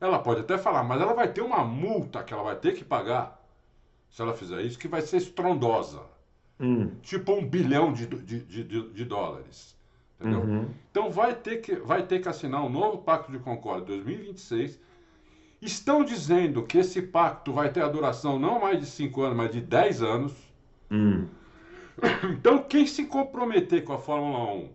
Ela pode até falar, mas ela vai ter uma multa que ela vai ter que pagar se ela fizer isso, que vai ser estrondosa. Hum. Tipo um bilhão de, de, de, de dólares. Entendeu? Uhum. Então vai ter, que, vai ter que assinar um novo Pacto de Concórdia 2026. Estão dizendo que esse pacto vai ter a duração não mais de 5 anos, mas de 10 anos. Hum. Então, quem se comprometer com a Fórmula 1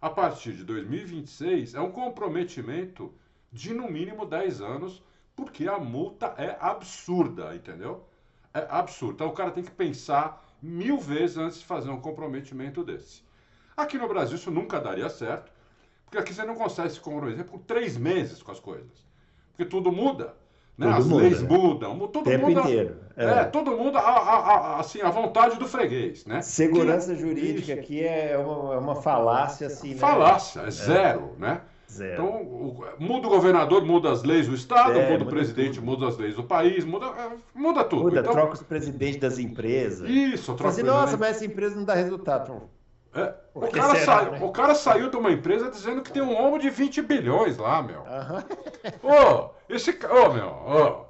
a partir de 2026 é um comprometimento de no mínimo 10 anos, porque a multa é absurda, entendeu? É absurda. Então, o cara tem que pensar mil vezes antes de fazer um comprometimento desse. Aqui no Brasil isso nunca daria certo, porque aqui você não consegue se comprometer por três meses com as coisas. Porque tudo muda. Né? As muda, leis né? mudam, todo Tempo mundo. Inteiro. É. é todo mundo a, a, a, assim, a vontade do freguês, né? Segurança que, jurídica isso. aqui é uma, é uma falácia assim. Né? Falácia, é zero, né? Zero. Então, o, muda o governador, muda as leis do Estado, é, muda o presidente, tudo. muda as leis do país, muda, é, muda tudo. Muda, então, troca os presidentes das empresas. Isso, troca assim, Nossa, mas essa empresa não dá resultado. É, o, cara será, sai, né? o cara saiu de uma empresa dizendo que tem um ombro de 20 bilhões lá, meu. Ô, oh, esse. Ô, oh, meu, ô.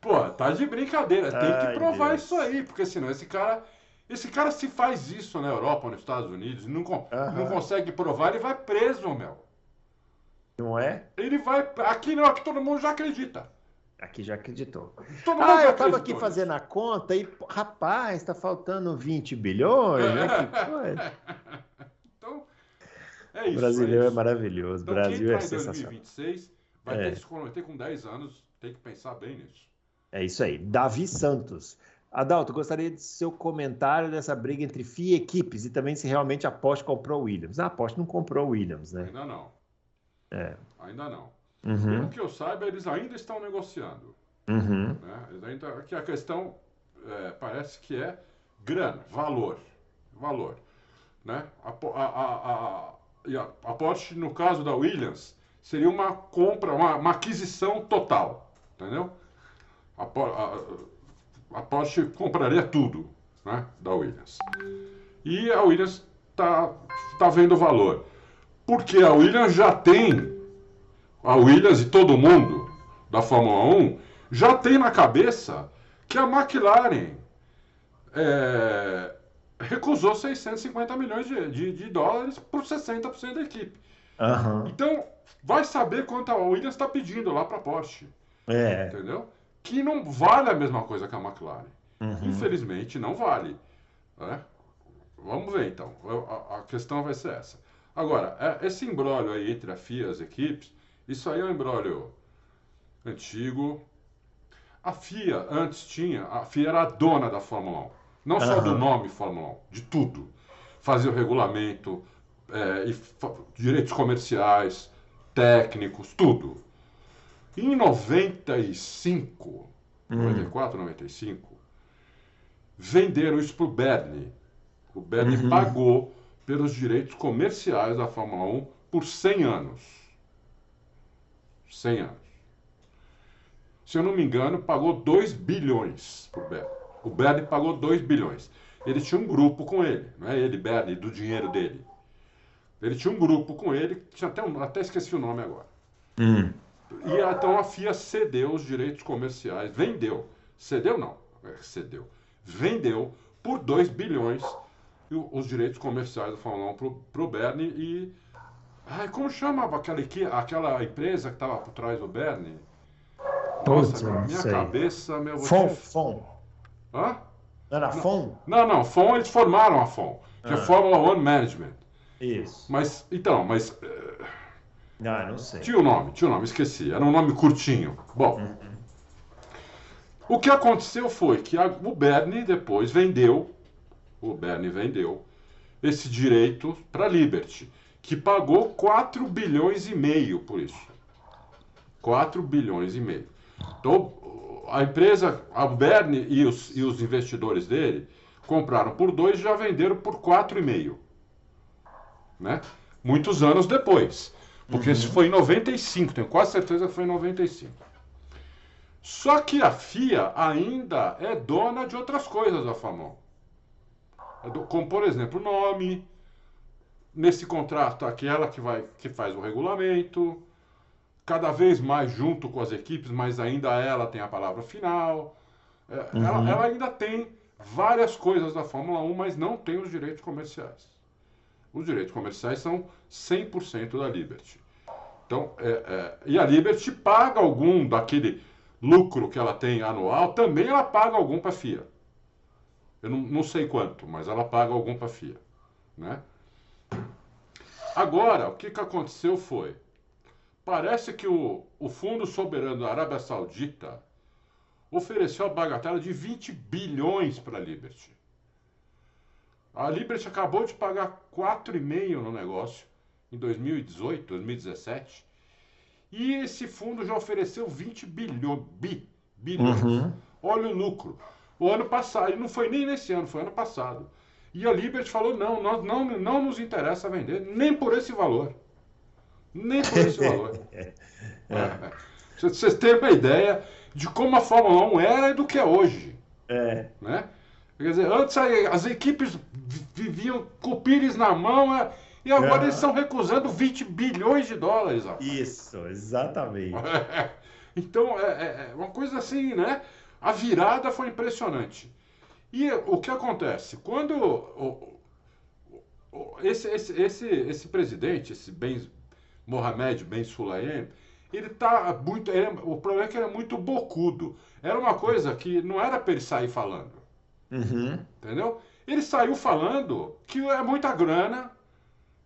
Pô, tá de brincadeira. Tem Ai, que provar Deus. isso aí, porque senão esse cara. Esse cara se faz isso na Europa ou nos Estados Unidos, não, não consegue provar, ele vai preso, meu. Não é? Ele vai. Aqui não, aqui todo mundo já acredita. Aqui já acreditou. Todo ah, eu estava aqui fazendo a conta e, rapaz, está faltando 20 bilhões. Né? então, é isso. O brasileiro é, é maravilhoso. Então, Brasil é sensacional. 2026 vai é. ter que se comprometer com 10 anos, tem que pensar bem nisso. É isso aí. Davi Santos. Adalto, gostaria de seu comentário dessa briga entre FIA e equipes e também se realmente a Porsche comprou o Williams. Ah, a Porsche não comprou o Williams, né? Ainda não. É. Ainda não. Uhum. Pelo que eu saiba, eles ainda estão negociando. Uhum. Né? Ainda, que a questão é, parece que é grana, valor. Valor. Né? A, a, a, a, a Porsche, no caso da Williams, seria uma compra, uma, uma aquisição total. Entendeu? a, a, a Porsche compraria tudo né, da Williams. E a Williams está tá vendo valor. Porque a Williams já tem, a Williams e todo mundo da Fórmula 1 já tem na cabeça que a McLaren é, recusou 650 milhões de, de, de dólares por 60% da equipe. Aham. Então, vai saber quanto a Williams está pedindo lá para a Porsche. É. Entendeu? Que não vale a mesma coisa que a McLaren. Uhum. Infelizmente, não vale. né? Vamos ver então. A, a questão vai ser essa. Agora, é- esse embrólio aí entre a FIA e as equipes, isso aí é um embrólio antigo. A FIA antes tinha, a FIA era a dona da Fórmula 1. Não só do nome Fórmula 1, de tudo. Fazia o regulamento, é, e fa- direitos comerciais, técnicos, tudo. Em 95, 94, 95, venderam isso para o Bernie. O Bernie Uhum. pagou pelos direitos comerciais da Fórmula 1 por 100 anos. 100 anos. Se eu não me engano, pagou 2 bilhões para o Bernie. O Bernie pagou 2 bilhões. Ele tinha um grupo com ele, não é ele, Bernie, do dinheiro dele. Ele tinha um grupo com ele, tinha até, um- até esqueci o nome agora. Hum. E então a FIA cedeu os direitos comerciais, vendeu. Cedeu não, é, cedeu. Vendeu por 2 bilhões o- os direitos comerciais da Fórmula 1 pro, pro Bernie e. Ai, como chamava aquela, aquela empresa que estava por trás do Bernie? Putz, Nossa, não minha sei. cabeça, meu. Fon, te- Fon. Hã? Não era Fon? Não, não, FON, eles formaram a FON, que é Ah. Fórmula One Management. Isso. Mas, então, mas eh, Ah, não sei. Tinha o nome, tinha o nome, esqueci. Era um nome curtinho. Bom, o que aconteceu foi que a- o Bernie depois vendeu, o Bernie vendeu esse direito para a Liberty, que pagou 4 bilhões e meio por isso. 4 bilhões e meio. Então, a empresa, a Bernie e os, e os investidores dele compraram por 2 e já venderam por 4,5 né? Muitos anos depois. Porque isso foi em 95, tenho quase certeza que foi em 95. Só que a FIA ainda é dona de outras coisas da Fórmula 1. É do- Como, por exemplo, o nome. Nesse contrato, aquela que, vai, que faz o regulamento. Cada vez mais junto com as equipes, mas ainda ela tem a palavra final. É, ela, ela ainda tem várias coisas da Fórmula 1, mas não tem os direitos comerciais. Os direitos comerciais são 100% da Liberty. Então, é, é, e a Liberty paga algum daquele lucro que ela tem anual, também ela paga algum para a FIA. Eu não, não sei quanto, mas ela paga algum para a FIA. Né? Agora, o que, que aconteceu foi, parece que o, o Fundo Soberano da Arábia Saudita ofereceu a bagatela de 20 bilhões para a Liberty. A Liberty acabou de pagar 4,5 no negócio em 2018, 2017. E esse fundo já ofereceu 20 bilhões, bi, bilhões. Uhum. Olha o lucro. O ano passado, e não foi nem nesse ano, foi ano passado. E a Liberty falou: não, nós não, não nos interessa vender, nem por esse valor. Nem por esse valor. É. Pra Vocês terem uma ideia de como a Fórmula 1 era e do que é hoje É. né? Quer dizer, antes as equipes vi- viviam com o pires na mão é, e agora Aham. eles estão recusando 20 bilhões de dólares. rapaz. Isso, exatamente. então, é, é- é uma coisa assim, né? A virada foi impressionante. E o que acontece? Quando o- o- esse, esse, esse, esse presidente, esse Ben, Mohamed Ben Sulayem, ele tá muito. ele o problema é que ele é muito bocudo. Era uma coisa que não era para ele sair falando. Uhum. Entendeu? Ele saiu falando que é muita grana,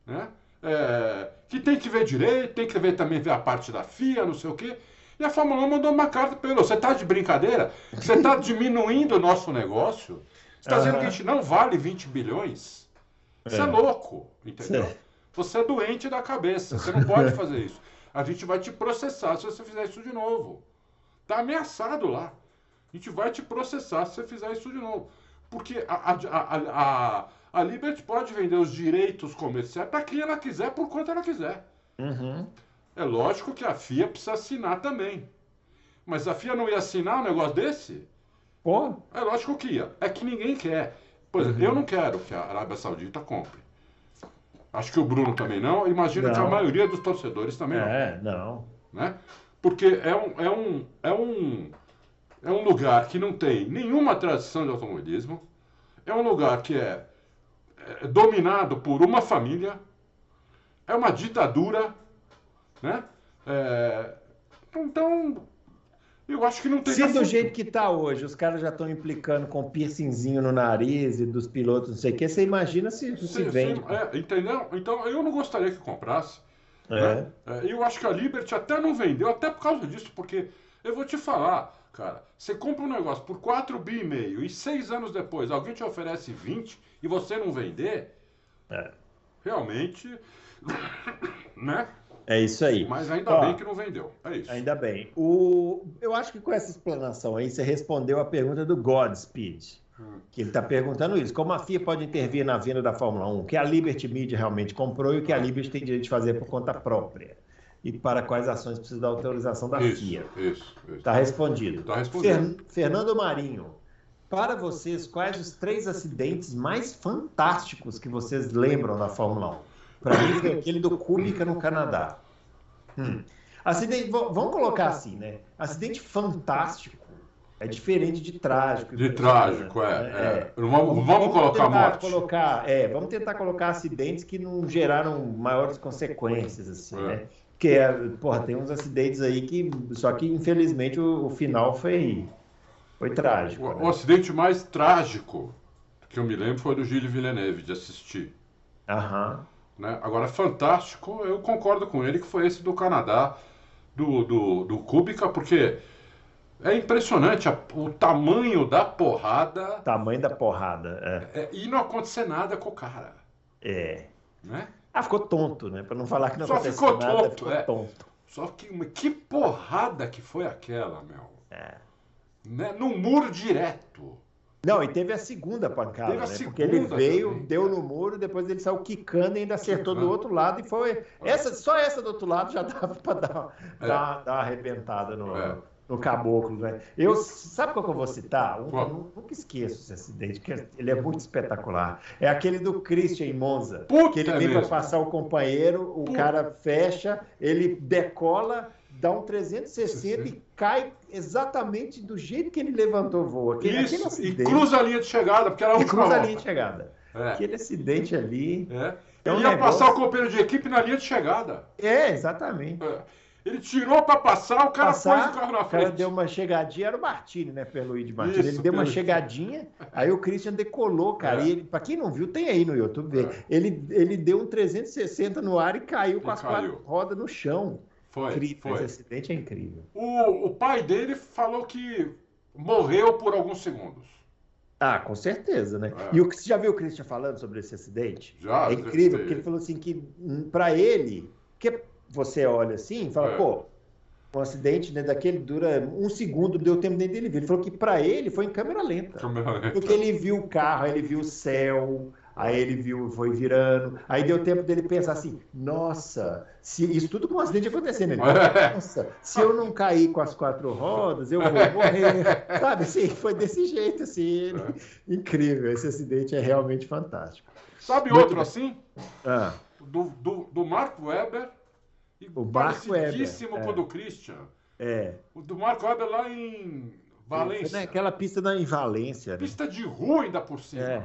né? É, que tem que ver direito, tem que ver também ver a parte da FIA, não sei o quê. E a Fórmula 1 mandou uma carta para ele: você está de brincadeira? Você está diminuindo o nosso negócio? Você está dizendo que a gente não vale 20 bilhões? Você é, É. louco, entendeu? Sim. Você é doente da cabeça, você não pode fazer isso. A gente vai te processar se você fizer isso de novo. Tá ameaçado lá. A gente vai te processar se você fizer isso de novo. Porque a, a, a, a, a Liberty pode vender os direitos comerciais para quem ela quiser, por quanto ela quiser. Uhum. É lógico que a FIA precisa assinar também. Mas a FIA não ia assinar um negócio desse? Pô, É lógico que ia. É que ninguém quer. Por exemplo, eu não quero que a Arábia Saudita compre. Acho que o Bruno também não. Imagino Não. que a maioria dos torcedores também não. É, não. né? Porque é um, é, um, é, um, é um lugar que não tem nenhuma tradição de automobilismo, é um lugar que é, é dominado por uma família, é uma ditadura, né? É, então, eu acho que não tem Se do assunto. jeito que tá hoje, os caras já estão implicando com piercingzinho no nariz e dos pilotos, não sei o que, você imagina se, se Sim, vende. sim, é, entendeu? Então, eu não gostaria que comprasse. É. né? É, eu acho que a Liberty até não vendeu, até por causa disso, porque eu vou te falar, cara, você compra um negócio por 4 bi e meio e seis anos depois alguém te oferece 20 e você não vender, É. realmente, né? É isso aí. Mas ainda Ó, bem que não vendeu. É isso. Ainda bem. O... Eu acho que com essa explanação aí, você respondeu a pergunta do Godspeed. Hum. Que ele está perguntando isso. Como a FIA pode intervir na venda da Fórmula 1? O que a Liberty Media realmente comprou e o que a Liberty tem direito de fazer por conta própria? E para quais ações precisa da autorização da Isso, FIA? isso, isso. Está respondido. Tá respondido. Fer- Fernando Marinho, para vocês, quais os três acidentes mais fantásticos que vocês lembram da Fórmula 1? Para mim foi aquele do Kubica no Canadá. Hum. Acidente, vamos colocar assim, né? Acidente fantástico é diferente de trágico. De trágico, é. é. Não Vamos, vamos colocar tentar morte. Colocar, é, vamos tentar colocar acidentes que não geraram maiores consequências, assim, É. né? Porque, é, porra, tem uns acidentes aí que. Só que, infelizmente, o, o final foi, foi trágico. O, o né? acidente mais trágico que eu me lembro foi do Gilles Villeneuve, de assistir. Aham. Né? Agora, fantástico, eu concordo com ele que foi esse do Canadá, do, do, do Kubica, porque é impressionante a- o tamanho da porrada Tamanho da porrada. é, e não acontecer nada com o cara, É. é. né? Ah, ficou tonto, né? Pra não falar que não Só aconteceu ficou nada, tonto, ficou é. tonto. Só que que porrada que foi aquela, meu. É. Né? No muro direto. Não, e teve a segunda pancada, Teve a né? segunda Porque ele veio, também, deu no muro, depois ele saiu quicando e ainda acertou do outro lado e foi. Essa, só essa do outro lado já dava pra dar, É. dar, dar uma arrebentada no, É. no caboclo, né? Eu, sabe qual que eu vou citar? Qual? eu nunca esqueço esse acidente, porque ele é muito espetacular. É aquele do Christian em Monza. Puta que ele vem para passar o companheiro, o Puta. cara fecha, ele decola, dá um 360 e cai exatamente do jeito que ele levantou o voo. Aquele, aquele Isso, e acidente. cruza a linha de chegada, porque era a E última cruza a linha de chegada. É, Aquele acidente ali. é. É um Ele ia negócio- passar o companheiro de equipe na linha de chegada. É, exatamente. É. Ele tirou pra passar, o cara Passar, pôs o carro na o cara frente. deu uma chegadinha, era o Martini, né? Pelo Luiz Martini. Isso, ele deu uma chegadinha, aí o Christian decolou, cara. É. E pra quem não viu, tem aí no YouTube. É. Ele, ele deu um 360 no ar e caiu com E as quatro rodas no chão. Foi, incrível. foi. Esse acidente é incrível. O, o pai dele falou que morreu por alguns segundos. Ah, com certeza, né? É. E o, você já viu o Christian falando sobre esse acidente? Já, é incrível, porque ele falou assim que hum, pra ele, que você olha assim e fala, É. pô, um acidente né, daquele dura um segundo, deu tempo nem dele ver. Ele falou que pra ele foi em câmera lenta. Câmera lenta. Porque ele viu o carro, ele viu o céu, aí ele viu, foi virando, aí deu tempo dele pensar assim, nossa, se isso tudo com um acidente acontecendo. Ele, É. nossa, se eu não cair com as quatro rodas, eu vou morrer. Sabe, assim, foi desse jeito, assim, ele- incrível, esse acidente é realmente fantástico. Sabe Muito outro bem. assim? Ah, Do, do, do Mark Webber. E O Mark parecidíssimo Webber, com o é. do Christian. é. O do Mark Webber lá em Foi Valência. naquela pista da, em Valência, né? Pista de rua ainda por cima. É,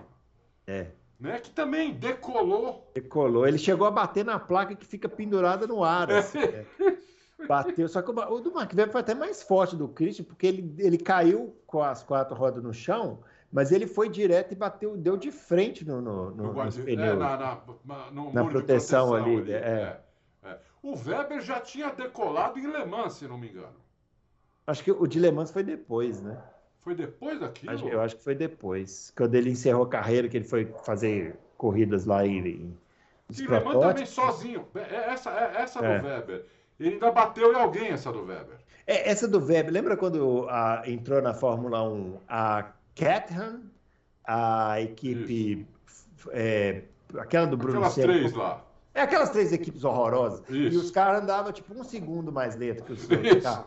é. Né? Que também decolou. Decolou. Ele chegou a bater na placa que fica pendurada no ar. assim, né? Bateu. Só que o, o do Mark Webber foi até mais forte do Christian, porque ele, ele caiu com as quatro rodas no chão, mas ele foi direto e bateu, deu de frente no, no, no, é, na, na, na- de proteção ali, é. é, é. O Weber já tinha decolado em Le Mans, se não me engano. Acho que o de Le Mans foi depois, né? Foi depois daquilo? Acho- Eu acho que foi depois. Quando ele encerrou a carreira, que ele foi fazer corridas lá em. em E Mans também sozinho. É, Essa, é- essa É. do Weber. Ele ainda bateu em alguém, essa do Weber. É, essa do Weber, lembra quando a- entrou na Fórmula 1 a Caterham, a equipe, é, aquela do Bruno Aquelas Senna, três lá. É aquelas três equipes horrorosas. Isso. E os caras andavam tipo um segundo mais lento que os dois. Tá?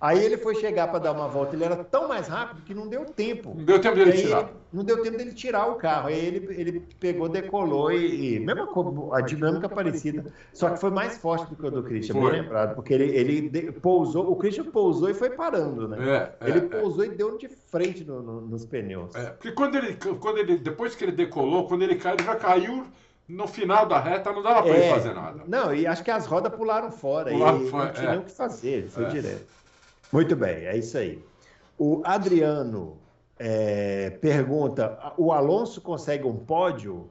Aí ele foi chegar para dar uma volta, ele era tão mais rápido que não deu tempo. Não deu tempo dele aí tirar. ele- não deu tempo dele tirar o carro. Aí ele, ele pegou, decolou e, e mesma a dinâmica parecida. Só que foi mais forte do que o do Christian, Foi. bem lembrado, porque ele, ele de- pousou, o Christian pousou e foi parando, né? É, é, ele é. pousou e deu de frente no- no- nos pneus. É, porque quando ele, quando ele, depois que ele decolou, quando ele caiu, ele já caiu no final da reta, não dava ele É. fazer nada. Não, e acho que as rodas pularam fora. Pularam e fora, não tinha é. o que fazer, ele foi É. direto. Muito bem, é isso aí. O Adriano é, pergunta: o Alonso consegue um pódio?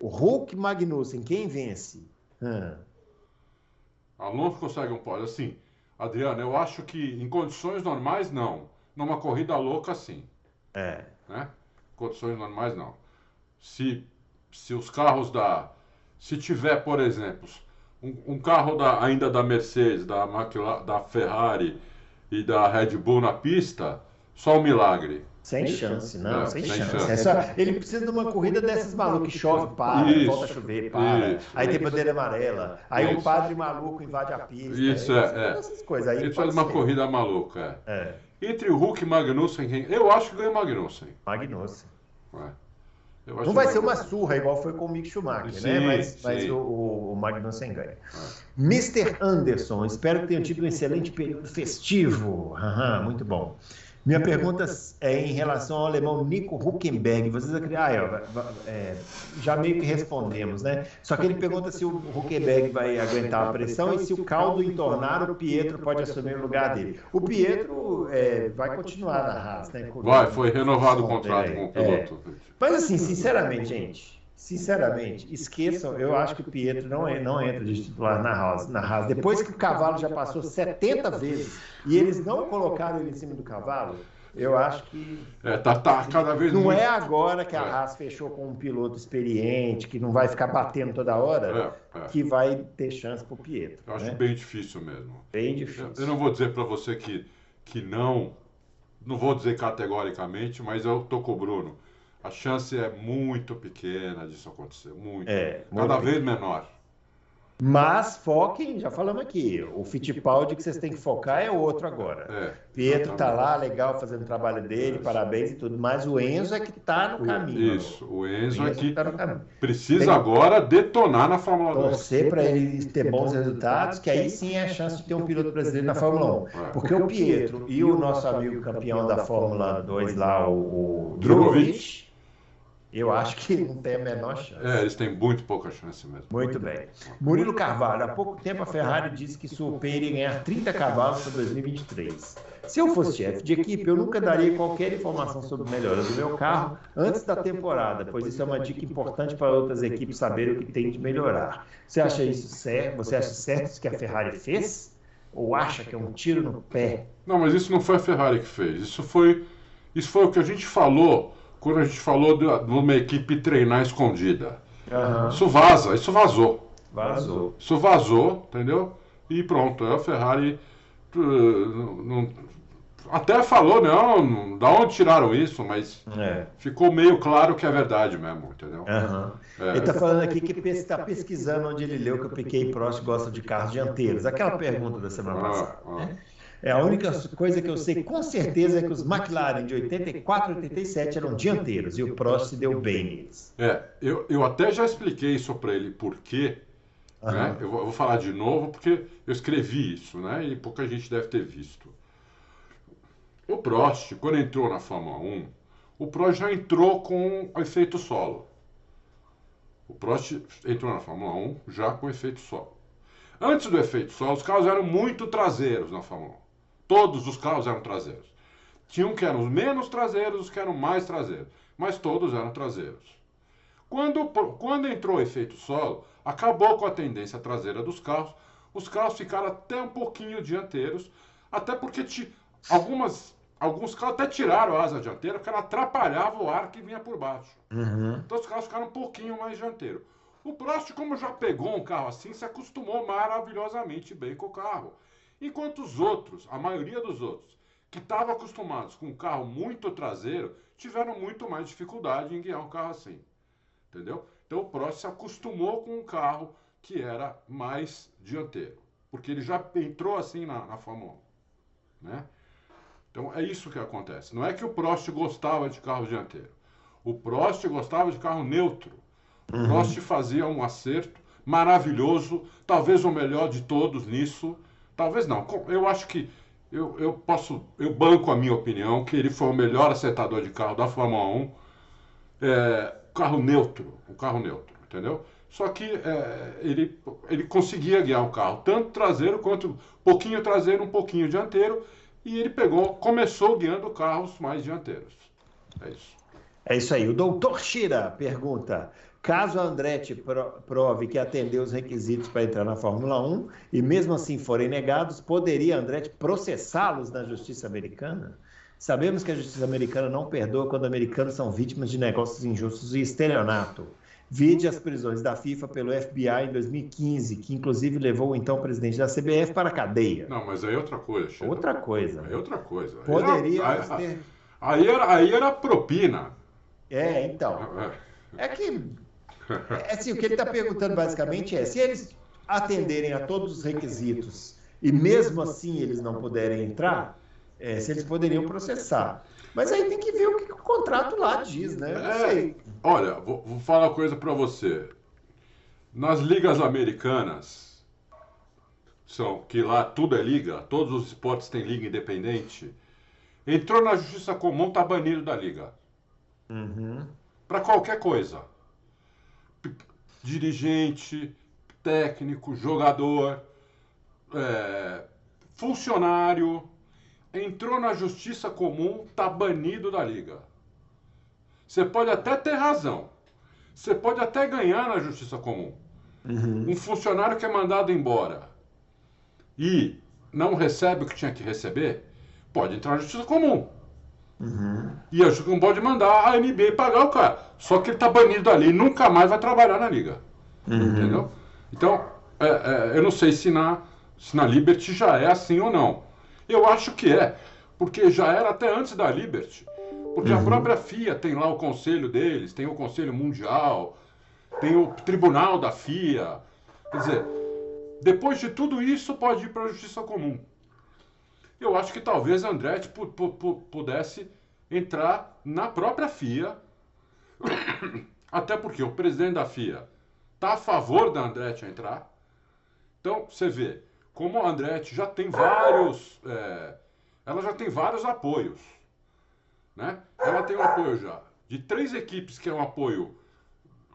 O Hulk Magnussen, quem vence? Hã. Alonso consegue um pódio. Assim, Adriano, eu acho que em condições normais, não. Numa corrida louca, sim. É. Né? Condições normais, não. Se, se os carros da. Se tiver, por exemplo, um, um carro da, ainda da Mercedes, da, McLaren, da Ferrari e da Red Bull na pista, só um milagre. Sem chance, não, Não, sem, sem chance. chance. É só- ele precisa de uma corrida dessas malucas que chove, para, Isso, volta a chover, para. isso. aí tem bandeira amarela. Aí um Isso. padre maluco invade a pista. Isso, aí, é, é. Essas coisas aí. Ele pode faz uma ser. corrida maluca. é. É, Entre o Hulk e Magnussen, eu acho que ganha o Magnussen. Magnussen. É. Não vai ser uma surra igual foi com o Mick Schumacher, Sim, né? Mas, mas sim. o, o, o Magnussen ganha. Mr. Anderson, espero que tenham tido um excelente período festivo. Aham, muito bom. Minha pergunta é em relação ao alemão Nico Huckenberg. Vocês acreditam? Ah, é, é, já meio que respondemos, né? Só que ele pergunta se o Huckenberg vai aguentar a pressão e se o caldo entornar, o Pietro pode assumir o lugar dele. O Pietro é, vai continuar na Haas, né? Vai, foi renovado o contrato É, com o é. piloto. Mas assim, sinceramente, gente, sinceramente, esqueçam, eu acho que o Pietro não, é- não entra de titular na Haas, na Haas. Depois que o cavalo já passou 70 vezes e eles não colocaram ele em cima do cavalo, eu acho que É, tá, tá cada vez não muito... é agora que a É. Haas fechou com um piloto experiente, que não vai ficar batendo toda hora, É, é. que vai ter chance pro Pietro. Eu acho né? bem difícil mesmo. bem Eu, difícil. eu não vou dizer para você que, que não, não vou dizer categoricamente, mas eu tô com o Bruno. A chance é muito pequena disso acontecer, muito. É, Cada muito vez menor. Mas foquem, já falamos aqui, o Fittipaldi que vocês têm que focar é outro agora. É, Pietro tá exatamente. lá, legal, fazendo o trabalho dele, parabéns e tudo, mas o Enzo é que tá no caminho. Isso, o O Enzo Enzo é que tá no caminho. precisa Tem- agora detonar na Fórmula 2. Torcer para ele ter bons resultados, que aí sim é a chance de ter um piloto brasileiro na Fórmula 1. É. Porque o Pietro e o nosso amigo campeão da Fórmula 2 lá, o, o Drogovic. Eu acho que não tem a menor chance. É, eles têm muito pouca chance mesmo. Muito bem. Murilo Carvalho, há pouco tempo a Ferrari disse que iria ganhar 30 cavalos para 2023. Se eu fosse chefe de equipe, eu nunca daria qualquer informação sobre melhora do meu carro antes da temporada, pois isso é uma dica importante para outras equipes saberem o que tem de melhorar. Você acha isso certo? Você acha certo isso que a Ferrari fez? Ou acha que é um tiro no pé? Não, mas isso não foi a Ferrari que fez. Isso foi, isso foi o que a gente falou quando a gente falou de, de uma equipe treinar escondida. Aham. Isso vaza, isso vazou. Vazou. Isso vazou, entendeu? E pronto, a Ferrari uh, não- até falou, não, não- da onde tiraram isso, mas É. ficou meio claro que é verdade mesmo, entendeu? Aham. É. Ele está falando aqui que está pesquisando onde ele leu que o Piquet e Prost gostam de carros dianteiros. Aquela pergunta da semana passada. Ah, ah. É a única coisa que eu sei com certeza é que os McLaren de 84 e 87 eram dianteiros e o Prost se deu bem neles. É, eu, eu até já expliquei isso para ele por quê. Né? Aham. Eu, vou, eu vou falar de novo porque eu escrevi isso, né? E pouca gente deve ter visto. O Prost, quando entrou na Fórmula 1, o Prost já entrou com o efeito solo. O Prost entrou na Fórmula 1 já com efeito solo. Antes do efeito solo, os carros eram muito traseiros na Fórmula 1. Todos os carros eram traseiros. Tinha um que eram os menos traseiros, os que eram mais traseiros. Mas todos eram traseiros. Quando, quando entrou o efeito solo, acabou com a tendência traseira dos carros. Os carros ficaram até um pouquinho dianteiros, até porque algumas, alguns carros até tiraram a asa dianteira, porque ela atrapalhava o ar que vinha por baixo. Uhum. Então os carros ficaram um pouquinho mais dianteiros. O Prost, como já pegou um carro assim, se acostumou maravilhosamente bem com o carro. Enquanto os outros, a maioria dos outros, que estavam acostumados com um carro muito traseiro, tiveram muito mais dificuldade em guiar um carro assim. Entendeu? Então o Prost se acostumou com um carro que era mais dianteiro, porque ele já entrou assim na, na Fórmula 1. Né? Então é isso que acontece. Não é que o Prost gostava de carro dianteiro. O Prost gostava de carro neutro. O uhum. Prost fazia um acerto maravilhoso, talvez o melhor de todos nisso. Talvez não. Eu acho que eu, eu posso, eu banco a minha opinião que ele foi o melhor acertador de carro da Fórmula 1. É, carro neutro, o carro neutro, entendeu? Só que é, ele, ele conseguia guiar o carro, tanto traseiro quanto pouquinho traseiro, um pouquinho dianteiro, e ele pegou, começou guiando carros mais dianteiros. É isso. É isso aí. O doutor Shira pergunta: caso a Andretti prove que atendeu os requisitos para entrar na Fórmula 1 e mesmo assim forem negados, poderia a Andretti processá-los na justiça americana? Sabemos que a justiça americana não perdoa quando americanos são vítimas de negócios injustos e estelionato. Vide as prisões da FIFA pelo FBI em 2015, que inclusive levou o então presidente da CBF para a cadeia. Não, mas aí é outra coisa. Chico. Outra coisa. É outra coisa. Poderia aí, ter... aí, era, aí era propina. É, então. É que. É assim, o que ele está perguntando basicamente é: se eles atenderem a todos os requisitos e mesmo assim eles não puderem entrar, é, se eles poderiam processar. Mas aí tem que ver o que o contrato lá diz, né? É, olha, vou, vou falar uma coisa para você. Nas ligas americanas, são que lá tudo é liga, todos os esportes têm liga independente. Entrou na justiça comum, tá banido da liga. Uhum. Para qualquer coisa. Dirigente, técnico, jogador, é, funcionário, entrou na justiça comum, tá banido da liga. Você pode até ter razão. Você pode até ganhar na justiça comum. Uhum. Um funcionário que é mandado embora e não recebe o que tinha que receber, pode entrar na justiça comum. Uhum. E a justiça pode mandar a NBA pagar o cara. Só que ele tá banido dali e nunca mais vai trabalhar na liga. Uhum. Entendeu? Então, é, é, eu não sei se na, se na Liberty já é assim ou não. Eu acho que é, porque já era até antes da Liberty. Porque uhum. a própria FIA tem lá o conselho deles, tem o Conselho Mundial, tem o Tribunal da FIA. Quer dizer, depois de tudo isso, pode ir para a Justiça Comum. Eu acho que talvez Andretti pudesse entrar na própria FIA, até porque o presidente da FIA está a favor da Andretti entrar. Então, você vê, como a Andretti já tem vários, é, ela já tem vários apoios, né? Ela tem um apoio já de três equipes que é um apoio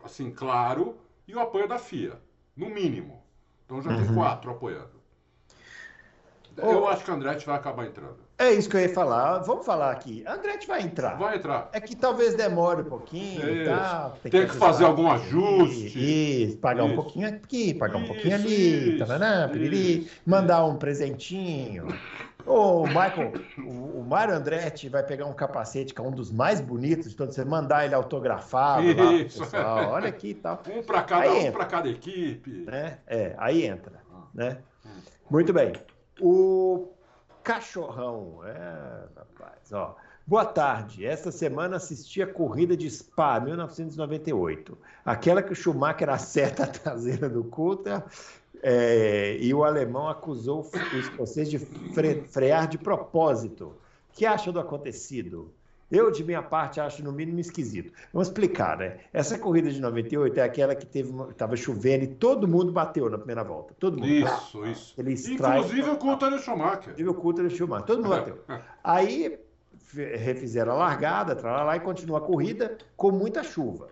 assim claro e o apoio da FIA, no mínimo. Então já uhum. tem quatro apoiando. Eu acho que a Andretti vai acabar entrando. É isso que eu ia falar. Vamos falar aqui. Andretti vai entrar. Vai entrar. É que talvez demore um pouquinho. Tá, tem, tem que, que fazer algum ajuste. Isso, pagar isso. um pouquinho aqui, pagar um pouquinho ali, isso, piriri, mandar um presentinho. O Michael, o, o Mário Andretti vai pegar um capacete que é um dos mais bonitos de todos, você mandar ele autografado Isso. lá pessoal. Olha aqui e tal. Um para cada, um cada equipe. Né? É, aí entra. Né? Muito bem. O cachorrão. É, rapaz, ó. Boa tarde. Esta semana assisti a corrida de Spa 1998. Aquela que o Schumacher acerta a traseira do Coulter é, e o alemão acusou o escocês de fre frear de propósito. O que acha do acontecido? Eu, de minha parte, acho no mínimo esquisito. Vamos explicar, né? Essa corrida de 98 é aquela que teve, estava chovendo e todo mundo bateu na primeira volta. Todo mundo. Isso, isso. Ele extrai... Inclusive o Coulter e Schumacher. Inclusive o Coulter e Schumacher. Todo mundo bateu. Aí refizeram a largada, lá e continua a corrida com muita chuva.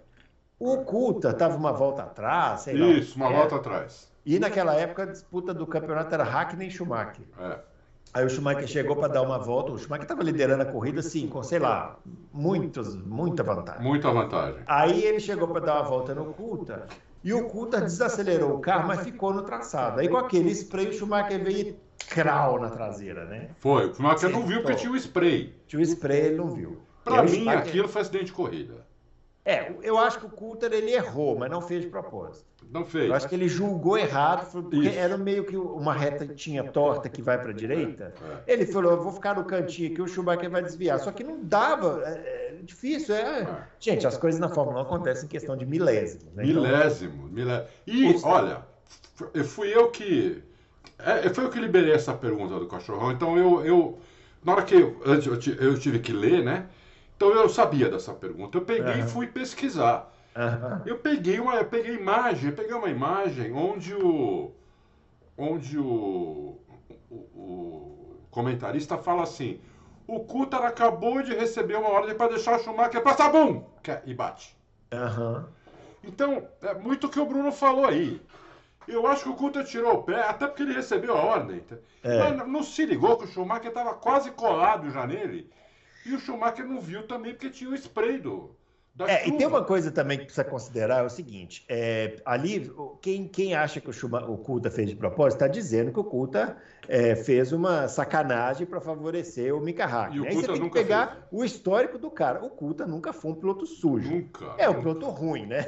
O Coulter estava uma volta atrás, sei lá. Isso, uma volta atrás. E naquela época a disputa do campeonato era Hackney e Schumacher. É. Aí o Schumacher chegou para dar uma volta. O Schumacher estava liderando a corrida, assim, com, sei lá, muitos, muita vantagem. Muita vantagem. Aí ele chegou para dar uma volta no Coulter e o Coulter desacelerou o carro, mas ficou no traçado. Aí com aquele spray o Schumacher veio crau na traseira, né? Foi. O Schumacher não viu porque tinha o spray. Tinha o spray, ele não viu. Para mim, Schumacher... aquilo foi acidente de corrida. É, eu acho que o Coulter ele errou, mas não fez de propósito. Não fez. Eu acho que ele julgou errado, porque Isso. era meio que uma reta que tinha torta que vai para a direita. É, é. Ele falou: eu vou ficar no cantinho aqui, o Schumacher vai desviar. Só que não dava, é, é difícil. É... é. Gente, as coisas na Fórmula 1 acontecem em questão de milésimos. Né? Milésimo, então, milésimo. E, olha, fui eu que. É, foi eu que liberei essa pergunta do cachorrão. Então eu. eu na hora que eu, eu, eu tive que ler, né? Então eu sabia dessa pergunta. Eu peguei uhum. e fui pesquisar. Uhum. Eu peguei uma, eu peguei imagem, eu peguei uma imagem onde o onde o, o, o comentarista fala assim: o Kutar acabou de receber uma ordem para deixar o Schumacher passar, bum! E bate. Uhum. Então, é muito o que o Bruno falou aí. Eu acho que o Kutar tirou o pé, até porque ele recebeu a ordem. É. Mas não se ligou que o Schumacher estava quase colado já nele. E o Schumacher não viu também porque tinha o spray do, é, e tem uma coisa também que precisa considerar, é o seguinte, é, ali, quem, quem acha que o, Schuma, o Kuta fez de propósito, está dizendo que o Kuta é, fez uma sacanagem para favorecer o Mika Hakkinen. Aí você tem que pegar fez. o histórico do cara. O Kuta nunca foi um piloto sujo. Nunca. É um piloto ruim, né?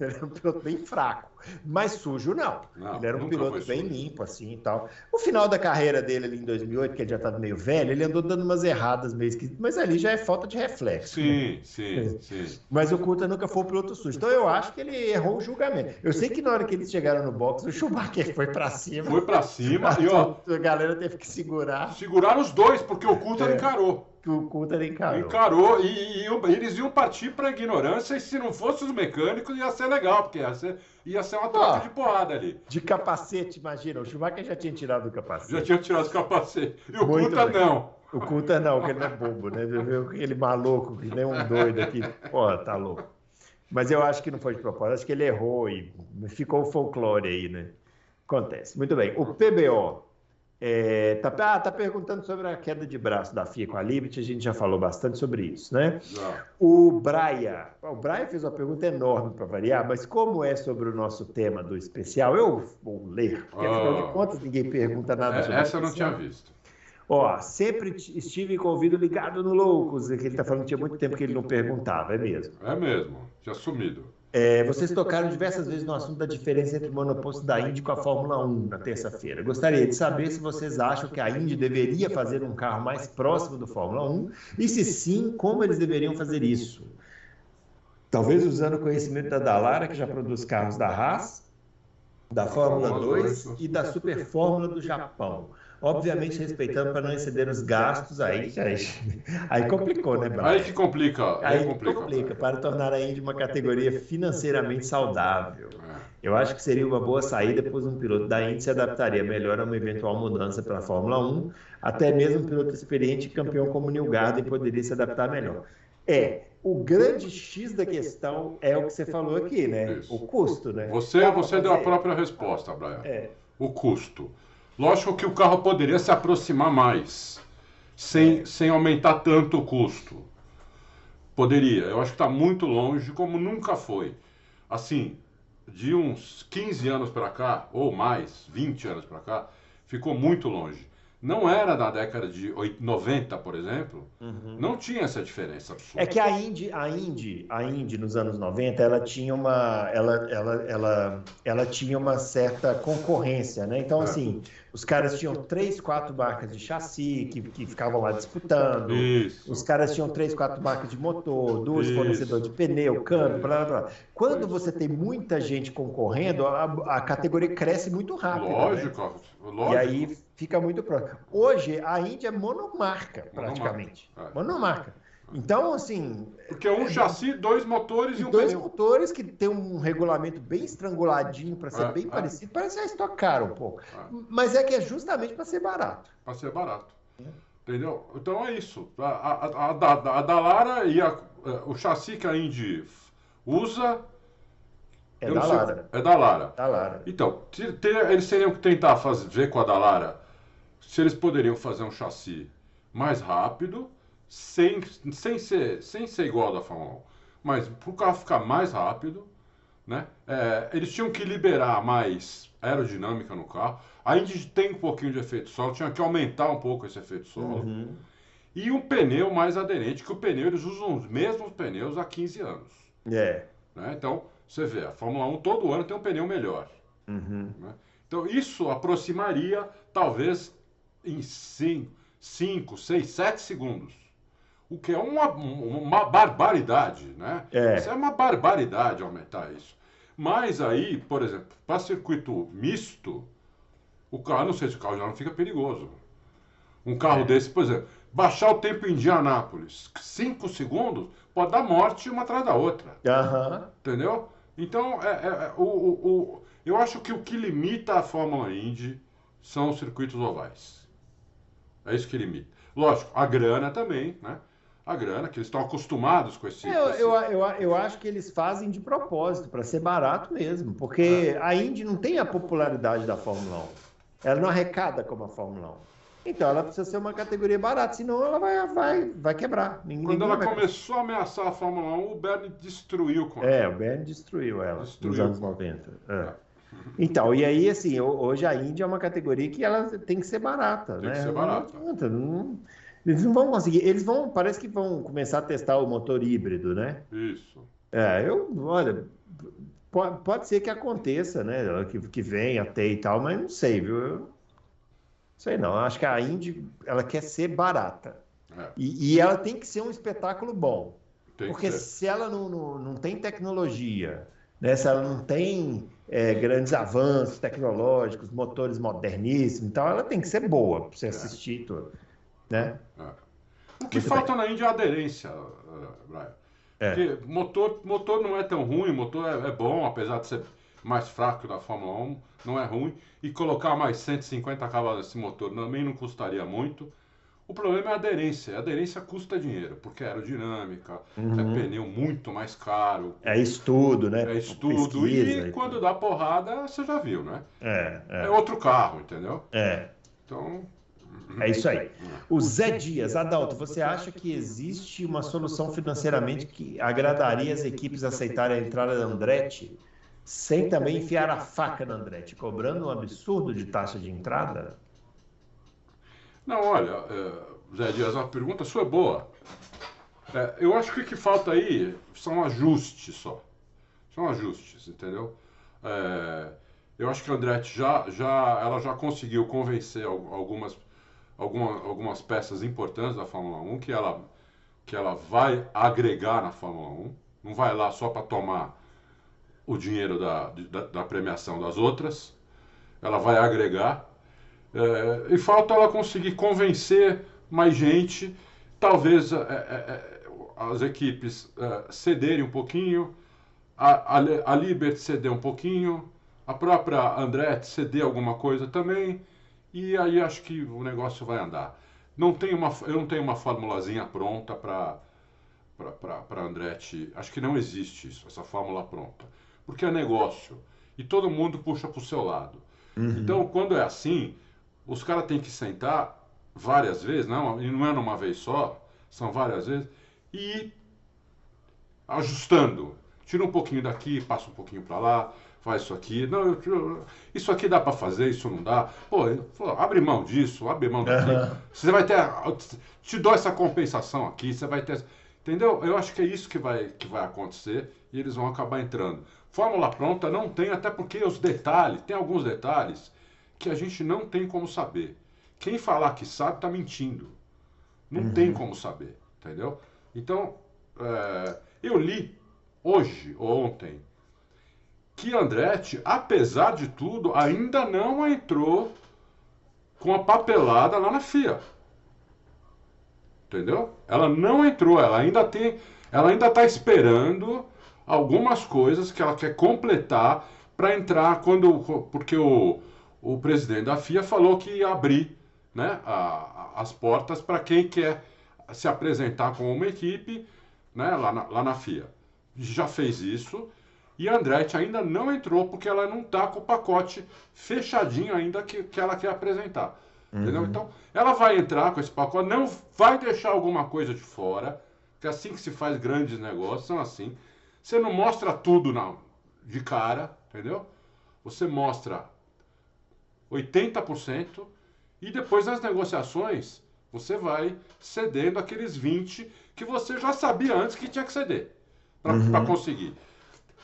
É. Ele era um piloto bem fraco. Mas sujo não. não ele era um piloto bem sujo. limpo, assim e tal. O final da carreira dele ali em 2008, que ele já estava meio velho, ele andou dando umas erradas meio esquisitas, mas ali já é falta de reflexo. Sim, né? sim, sim. Mas o Kuta nunca foi um piloto sujo. Então eu acho que ele errou o julgamento. Eu sei que na hora que eles chegaram no box, o Schumacher foi para cima. Foi para cima e ó. A galera teve que segurar. Seguraram os dois, porque o Kuta é. encarou que o Coulter encarou. Encarou e, e, e eles iam partir para ignorância e se não fosse os mecânicos ia ser legal, porque ia ser, ia ser uma troca de porrada ali. De capacete, imagina, o Schumacher já tinha tirado o capacete. Já tinha tirado o capacete. E o Coulter não. O Coulter não, porque ele não é bobo, né? Viu aquele maluco, que nem um doido aqui. Pô, tá louco. Mas eu acho que não foi de propósito, acho que ele errou e ficou o folclore aí, né? Acontece. Muito bem. O PBO é, tá, ah, tá perguntando sobre a queda de braço da FIA com a Liberty, a gente já falou bastante sobre isso, né? O Braia, o Braia fez uma pergunta enorme para variar, mas como é sobre o nosso tema do especial, eu vou ler, porque afinal de ah. contas ninguém pergunta nada é, sobre Essa eu não tinha visto. Ó, sempre estive com o ouvido ligado no Loucos, que ele está falando que tinha muito tempo que ele não perguntava, é mesmo? É mesmo, tinha sumido. É, vocês tocaram diversas vezes no assunto da diferença entre o monoposto da Indy com a Fórmula 1 na terça-feira. Gostaria de saber se vocês acham que a Indy deveria fazer um carro mais próximo do Fórmula 1 e, se sim, como eles deveriam fazer isso. Talvez usando o conhecimento da Dallara, que já produz carros da Haas, da Fórmula 2 e da Super Fórmula do Japão. Obviamente respeitando para não exceder os gastos, aí, aí, aí complicou, né, Brian? Aí que complica. Aí, aí complica, complica para tornar a Indy uma categoria financeiramente saudável. Eu acho que seria uma boa saída, pois um piloto da Indy se adaptaria melhor a uma eventual mudança para a Fórmula 1, até mesmo um piloto experiente e campeão como Neil Garden poderia se adaptar melhor. É, o grande X da questão é o que você falou aqui, né? Isso. O custo, né? Você, você deu a própria resposta, Brian. É. O custo. Lógico que o carro poderia se aproximar mais, sem, sem aumentar tanto o custo. Poderia. Eu acho que está muito longe, como nunca foi. Assim, de uns 15 anos para cá, ou mais, 20 anos para cá, ficou muito longe não era da década de 90, por exemplo, uhum. não tinha essa diferença absurda. É que a Indy, a Indy, a Indy nos anos 90, ela tinha uma, ela, ela, ela, ela tinha uma certa concorrência, né? Então, é. assim, os caras tinham três, quatro marcas de chassi que, que ficavam lá disputando. Isso. Os caras tinham três, quatro marcas de motor, duas fornecedores de pneu, câmbio, blá, blá, blá. Quando você tem muita gente concorrendo, a, a categoria cresce muito rápido. Lógico, né? lógico. E aí fica muito próximo. Hoje, a Índia é monomarca, praticamente. Monomarca. É. monomarca. Então, assim. Porque é um chassi, dois motores e, um Dois pneu. motores que tem um regulamento bem estranguladinho para ser é, bem é. parecido. Parece a Stock Car um pouco. É. Mas é que é justamente para ser barato. Para ser barato. Entendeu? Então é isso. A, a, a, a, Dalara e a, o chassi que a Indy usa. É da, Lara. é da Lara. Da Lara. Então, eles teriam que tentar fazer, ver com a Dalara se eles poderiam fazer um chassi mais rápido, sem, sem, ser, sem ser igual da Fórmula 1, mas para o carro ficar mais rápido, né? É, eles tinham que liberar mais aerodinâmica no carro. A Indy tem um pouquinho de efeito solo, tinha que aumentar um pouco esse efeito solo. Uhum. E um pneu mais aderente, que o pneu, eles usam os mesmos pneus há 15 anos. É. Né? Então, você vê, a Fórmula 1 todo ano tem um pneu melhor. Uhum. Né? Então, isso aproximaria, talvez, em 5, 6, 7 segundos. O que é uma, uma barbaridade, né? É. Isso é uma barbaridade aumentar isso. Mas aí, por exemplo, para circuito misto, o carro, não sei se o carro já não fica perigoso. Um carro é. desse, por exemplo, baixar o tempo em Indianápolis, 5 segundos, pode dar morte uma atrás da outra. Uhum. Entendeu? Então, é, é, é, o, o, o, eu acho que o que limita a Fórmula Indy são os circuitos ovais. É isso que limita. Lógico, a grana também, né? A grana, que eles estão acostumados com esse. É, eu, eu, eu, eu, acho que eles fazem de propósito, para ser barato mesmo. Porque é. a Indy não tem a popularidade da Fórmula 1. Ela não arrecada como a Fórmula 1. Então ela precisa ser uma categoria barata, senão ela vai, vai, vai quebrar. Ninguém, Quando ela começou a ameaçar a Fórmula 1, o Bernie destruiu com ela. É, o Bernie destruiu ela destruiu. nos anos 90. É. Então, e aí, assim, hoje a Índia é uma categoria que ela tem que ser barata. Tem né? que ser barata. Não, não, eles não vão conseguir. Eles vão, parece que vão começar a testar o motor híbrido, né? Isso. É, eu, olha, pode, pode ser que aconteça, né? Que, que venha até e tal, mas não sei, viu? Eu, Sei não, acho que a Indy ela quer ser barata. É. E, e, ela tem que ser um espetáculo bom. Tem porque se ela não, não, não tem tecnologia, né, se ela não tem é, grandes avanços tecnológicos, motores moderníssimos, então ela tem que ser boa para você é. assistir tudo. Né? É. O que Muito falta bem. na Indy é aderência, Brian. É. Porque motor, motor não é tão ruim, motor é, é bom, apesar de ser mais fraco da Fórmula 1, não é ruim. E colocar mais 150 cavalos nesse motor também não custaria muito. O problema é a aderência. A aderência custa dinheiro, porque é aerodinâmica, uhum. é pneu muito mais caro. É estudo, né? É estudo. Pesquisa, e quando dá porrada, você já viu, né? É, é. é outro carro, entendeu? É. Então. É isso aí. O Zé Dias, Adalto, você acha que existe uma solução financeiramente que agradaria as equipes aceitarem a entrada da Andretti? sem também enfiar a faca na Andretti, cobrando um absurdo de taxa de entrada? Não, olha, é, Zé Dias, a pergunta sua é boa. É, eu acho que o que falta aí são ajustes só. São ajustes, entendeu? É, eu acho que a Andretti já, já, ela já conseguiu convencer algumas, alguma, algumas peças importantes da Fórmula 1 que ela, que ela vai agregar na Fórmula 1. Não vai lá só para tomar o dinheiro da, da, da premiação das outras, ela vai agregar, é, e falta ela conseguir convencer mais gente, talvez é, é, é as equipes é, cederem um pouquinho, a, a, a Liberty ceder um pouquinho, a própria Andretti ceder alguma coisa também, e aí acho que o negócio vai andar. Não tem uma, eu não tenho uma formulazinha pronta para para Andretti. Acho que não existe isso, essa fórmula pronta porque é negócio. E todo mundo puxa para o seu lado. Uhum. Então, quando é assim, os caras têm que sentar várias vezes, não, e não é numa vez só, são várias vezes, e ir ajustando. Tira um pouquinho daqui, passa um pouquinho para lá, faz isso aqui. Não, eu, isso aqui dá para fazer, isso não dá. Pô, abre mão disso, abre mão daqui. Uhum. Você vai ter. Te dou essa compensação aqui, você vai ter. Entendeu? Eu acho que é isso que vai, que vai acontecer e eles vão acabar entrando. Fórmula pronta não tem, até porque os detalhes, tem alguns detalhes que a gente não tem como saber. Quem falar que sabe está mentindo. Não uhum. tem como saber, entendeu? Então, é, eu li hoje ou ontem que Andretti, apesar de tudo, ainda não entrou com a papelada lá na FIA. Entendeu? Ela não entrou, ela ainda tem, ela ainda está esperando algumas coisas que ela quer completar para entrar quando. Porque o, o presidente da FIA falou que ia abrir né, a, a, as portas para quem quer se apresentar com uma equipe né, lá, na, lá na FIA. Já fez isso. E a Andretti ainda não entrou porque ela não está com o pacote fechadinho ainda que, que ela quer apresentar. Uhum. Entendeu? Então, ela vai entrar com esse pacote, não vai deixar alguma coisa de fora, que é assim que se faz grandes negócios, são assim. Você não mostra tudo não, de cara, entendeu? Você mostra 80% e depois nas negociações você vai cedendo aqueles 20 que você já sabia antes que tinha que ceder para uhum. conseguir.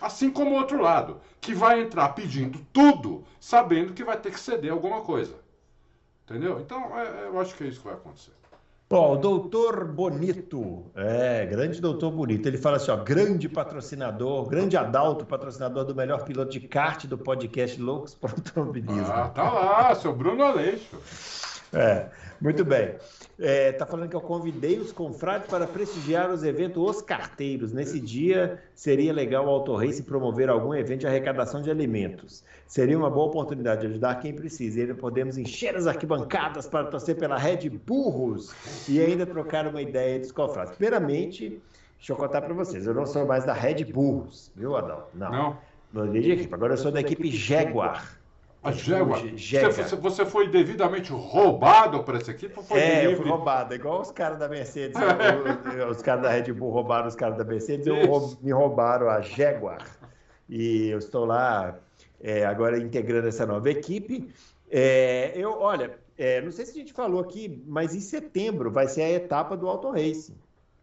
Assim como o outro lado, que vai entrar pedindo tudo, sabendo que vai ter que ceder alguma coisa. Entendeu? Então, é, eu acho que é isso que vai acontecer. Ó, o doutor Bonito, é, grande doutor Bonito, ele fala assim, ó, grande patrocinador, grande Adalto, patrocinador do melhor piloto de kart do podcast Loucos para Automobilismo. Ah, tá lá, seu Bruno Aleixo. É, muito bem. É, tá falando que eu convidei os confrades para prestigiar os eventos Os Carteiros. Nesse dia, seria legal o Auto Race promover algum evento de arrecadação de alimentos. Seria uma boa oportunidade de ajudar quem precisa. E ainda podemos encher as arquibancadas para torcer pela Red Burros e ainda trocar uma ideia dos confrades. Primeiramente, deixa eu contar para vocês, eu não sou mais da Red Burros, viu, Adão? Não. Não. Mudei de equipe, agora eu sou da equipe Jaguar. A Jaguar. Você, você foi devidamente roubado por essa equipe ou foi É, eu fui roubado, igual os caras da Mercedes. eu- eu- os caras da Red Bull roubaram os caras da Mercedes, eu me roubaram a Jaguar. E eu estou lá é, agora integrando essa nova equipe. É, eu, olha, é, não sei se a gente falou aqui, mas em setembro vai ser a etapa do Auto Racing.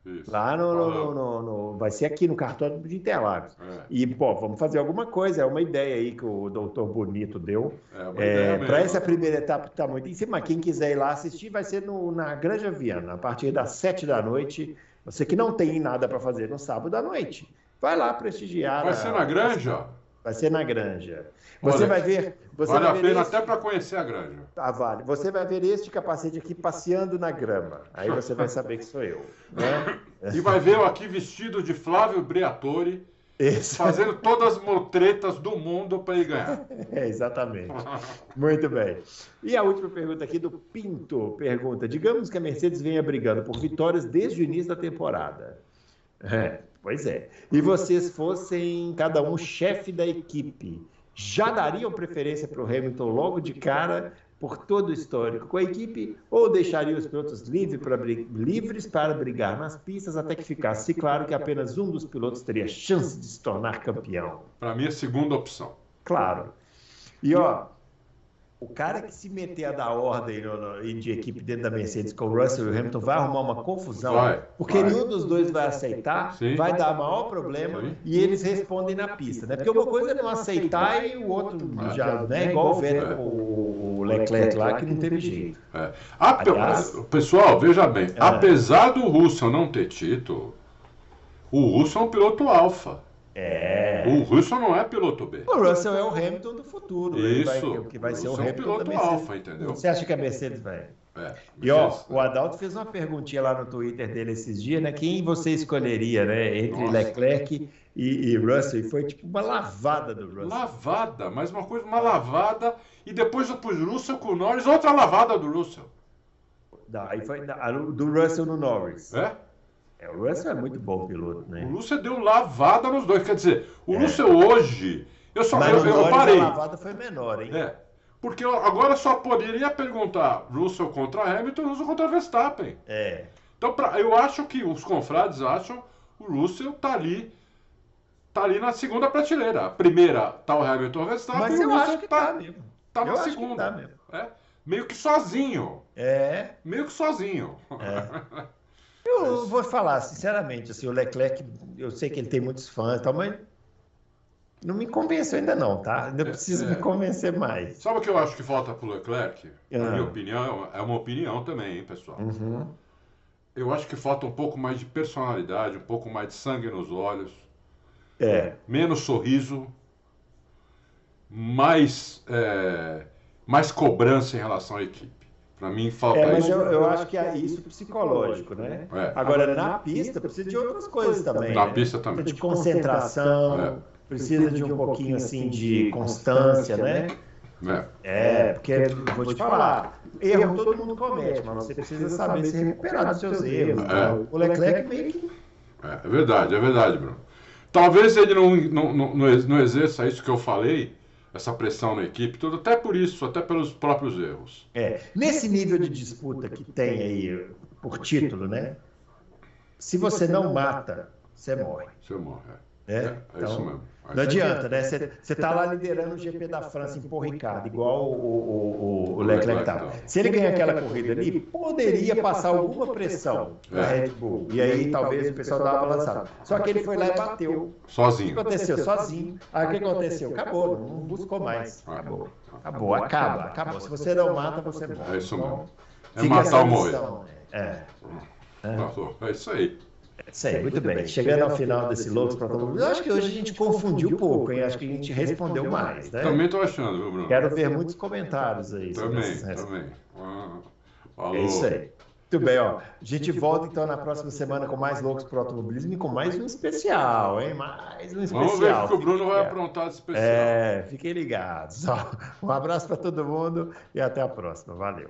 Isso. Lá no, no- no- no- vai ser aqui no cartório de Interlagos. É, E, pô, vamos fazer alguma coisa. É uma ideia aí que o doutor Bonito deu. é mesmo. Para essa primeira etapa que está muito em cima, quem quiser ir lá assistir vai ser no- na Granja Viana, a partir das sete da noite. Você que não tem nada para fazer no sábado à noite, vai lá prestigiar. Vai a- ser na granja? Vai ser na Granja. Você Olha, vai ver. Você vale a pena este- até para conhecer a granja. Ah, vale. Você vai ver este capacete aqui passeando na grama. Aí você vai saber que sou eu. Né? E vai ver eu aqui vestido de Flávio Briatore, Esse- fazendo todas as motretas do mundo para ele ganhar. É, exatamente. Muito bem. E a última pergunta aqui do Pinto pergunta: digamos que a Mercedes venha brigando por vitórias desde o início da temporada. É, pois é. E vocês fossem cada um chefe da equipe, já dariam preferência para o Hamilton logo de cara por todo o histórico com a equipe ou deixariam os pilotos livre para livres para brigar nas pistas até que ficasse claro que apenas um dos pilotos teria chance de se tornar campeão? Para mim, é a segunda opção. Claro. E ó, o cara que se meter a dar ordem no- no- de equipe dentro da Mercedes com o Russell e o Hamilton vai arrumar uma confusão, Vai, porque vai. nenhum dos dois vai aceitar, Sim. vai dar maior problema Sim. e eles respondem na pista, né? Porque uma coisa é não aceitar e o outro já, né? Igual o Vettel com o Leclerc lá que não teve jeito. É. Ape- Aliás- Pessoal, veja bem, Ah. apesar do Russell não ter título, o Russell é um piloto alfa. É. O Russell não é piloto B. O Russell é o Hamilton do futuro. ele vai- Isso. que vai ser o é um Hamilton piloto da Mercedes. alfa, entendeu? Você acha que a Mercedes vai? É. E ó, Isso. o Adalto fez uma perguntinha lá no Twitter dele esses dias, né? Quem você escolheria, né? Entre Nossa. Leclerc e, e Russell? E foi tipo uma lavada do Russell. Lavada, mais uma coisa, uma lavada. E depois eu pus Russell com o Norris, outra lavada do Russell. Daí foi da- a do Russell no Norris. É? É, o Russell é muito bom piloto, O né? Russell deu lavada nos dois. Quer dizer, o É. Russell hoje. Eu só Mas eu, eu parei. a lavada foi menor, hein? É. Porque eu agora só poderia perguntar Russell contra Hamilton Russell contra Verstappen. É. Então, pra- eu acho que os confrades acham o Russell tá ali. Tá ali na segunda prateleira. A primeira tá o Hamilton Verstappen Mas e o Russell acho que tá, tá mesmo. tá na segunda. tá mesmo. É. Meio que sozinho. É. Meio que sozinho. É. Eu vou falar, sinceramente, assim, o Leclerc, eu sei que ele tem muitos fãs e tal, mas não me convenceu ainda não, tá? Ainda preciso É. me convencer mais. Sabe o que eu acho que falta pro Leclerc? Na Ah. minha opinião, é uma opinião também, hein, pessoal? Uhum. Eu acho que falta um pouco mais de personalidade, um pouco mais de sangue nos olhos, É. menos sorriso, mais, é, mais cobrança em relação à equipe. Para mim, falta É, mas isso. eu, eu acho que é isso psicológico, né? É. Agora, na pista, precisa de outras coisas também. Na né? pista também. Precisa de concentração, É. precisa de um pouquinho, assim, de constância, né? né? É, porque, eu vou te falar, erro todo mundo comete, mas você precisa saber se recuperar dos seus erros. É. O Leclerc meio que... É, é verdade, é verdade, Bruno. Talvez ele não, não, não, não exerça isso que eu falei, essa pressão na equipe, tudo, até por isso, até pelos próprios erros. É, nesse nível de disputa que tem aí por título, né? Se você não mata, você morre. Você morre. É, né? é, é isso mesmo. Não adianta, né? Você está lá liderando o GP da França em Paul Ricard, igual o, o, o- o Leclerc estava. Se ele ganhar aquela corrida ali, poderia passar alguma pressão na É. Red Bull. E aí talvez o pessoal dava balançada. Só que ele foi lá e bateu. O que Sozinho. aconteceu? Sozinho. Aí o que aconteceu? Acabou, não buscou mais. Acabou. Acabou, acaba, acabou. Se você não mata, você morre. É isso mesmo. É matar ou morrer. né? É. É, é isso aí. Sei, muito bem. Chegando ao final desse Loucos para Automobilismo, eu acho que hoje a gente confundiu um pouco, hein? Acho que a gente respondeu mais, né? Também estou achando, viu, Bruno? Quero ver muitos comentários aí. Também, também. Ah, é isso aí. Muito bem, ó. A gente volta então na próxima semana com mais Loucos para Automobilismo e com mais um especial, hein? Mais um especial. Vamos ver o que o Bruno vai aprontar de especial. É, fiquem ligados. Ó. Um abraço para todo mundo e até a próxima. Valeu.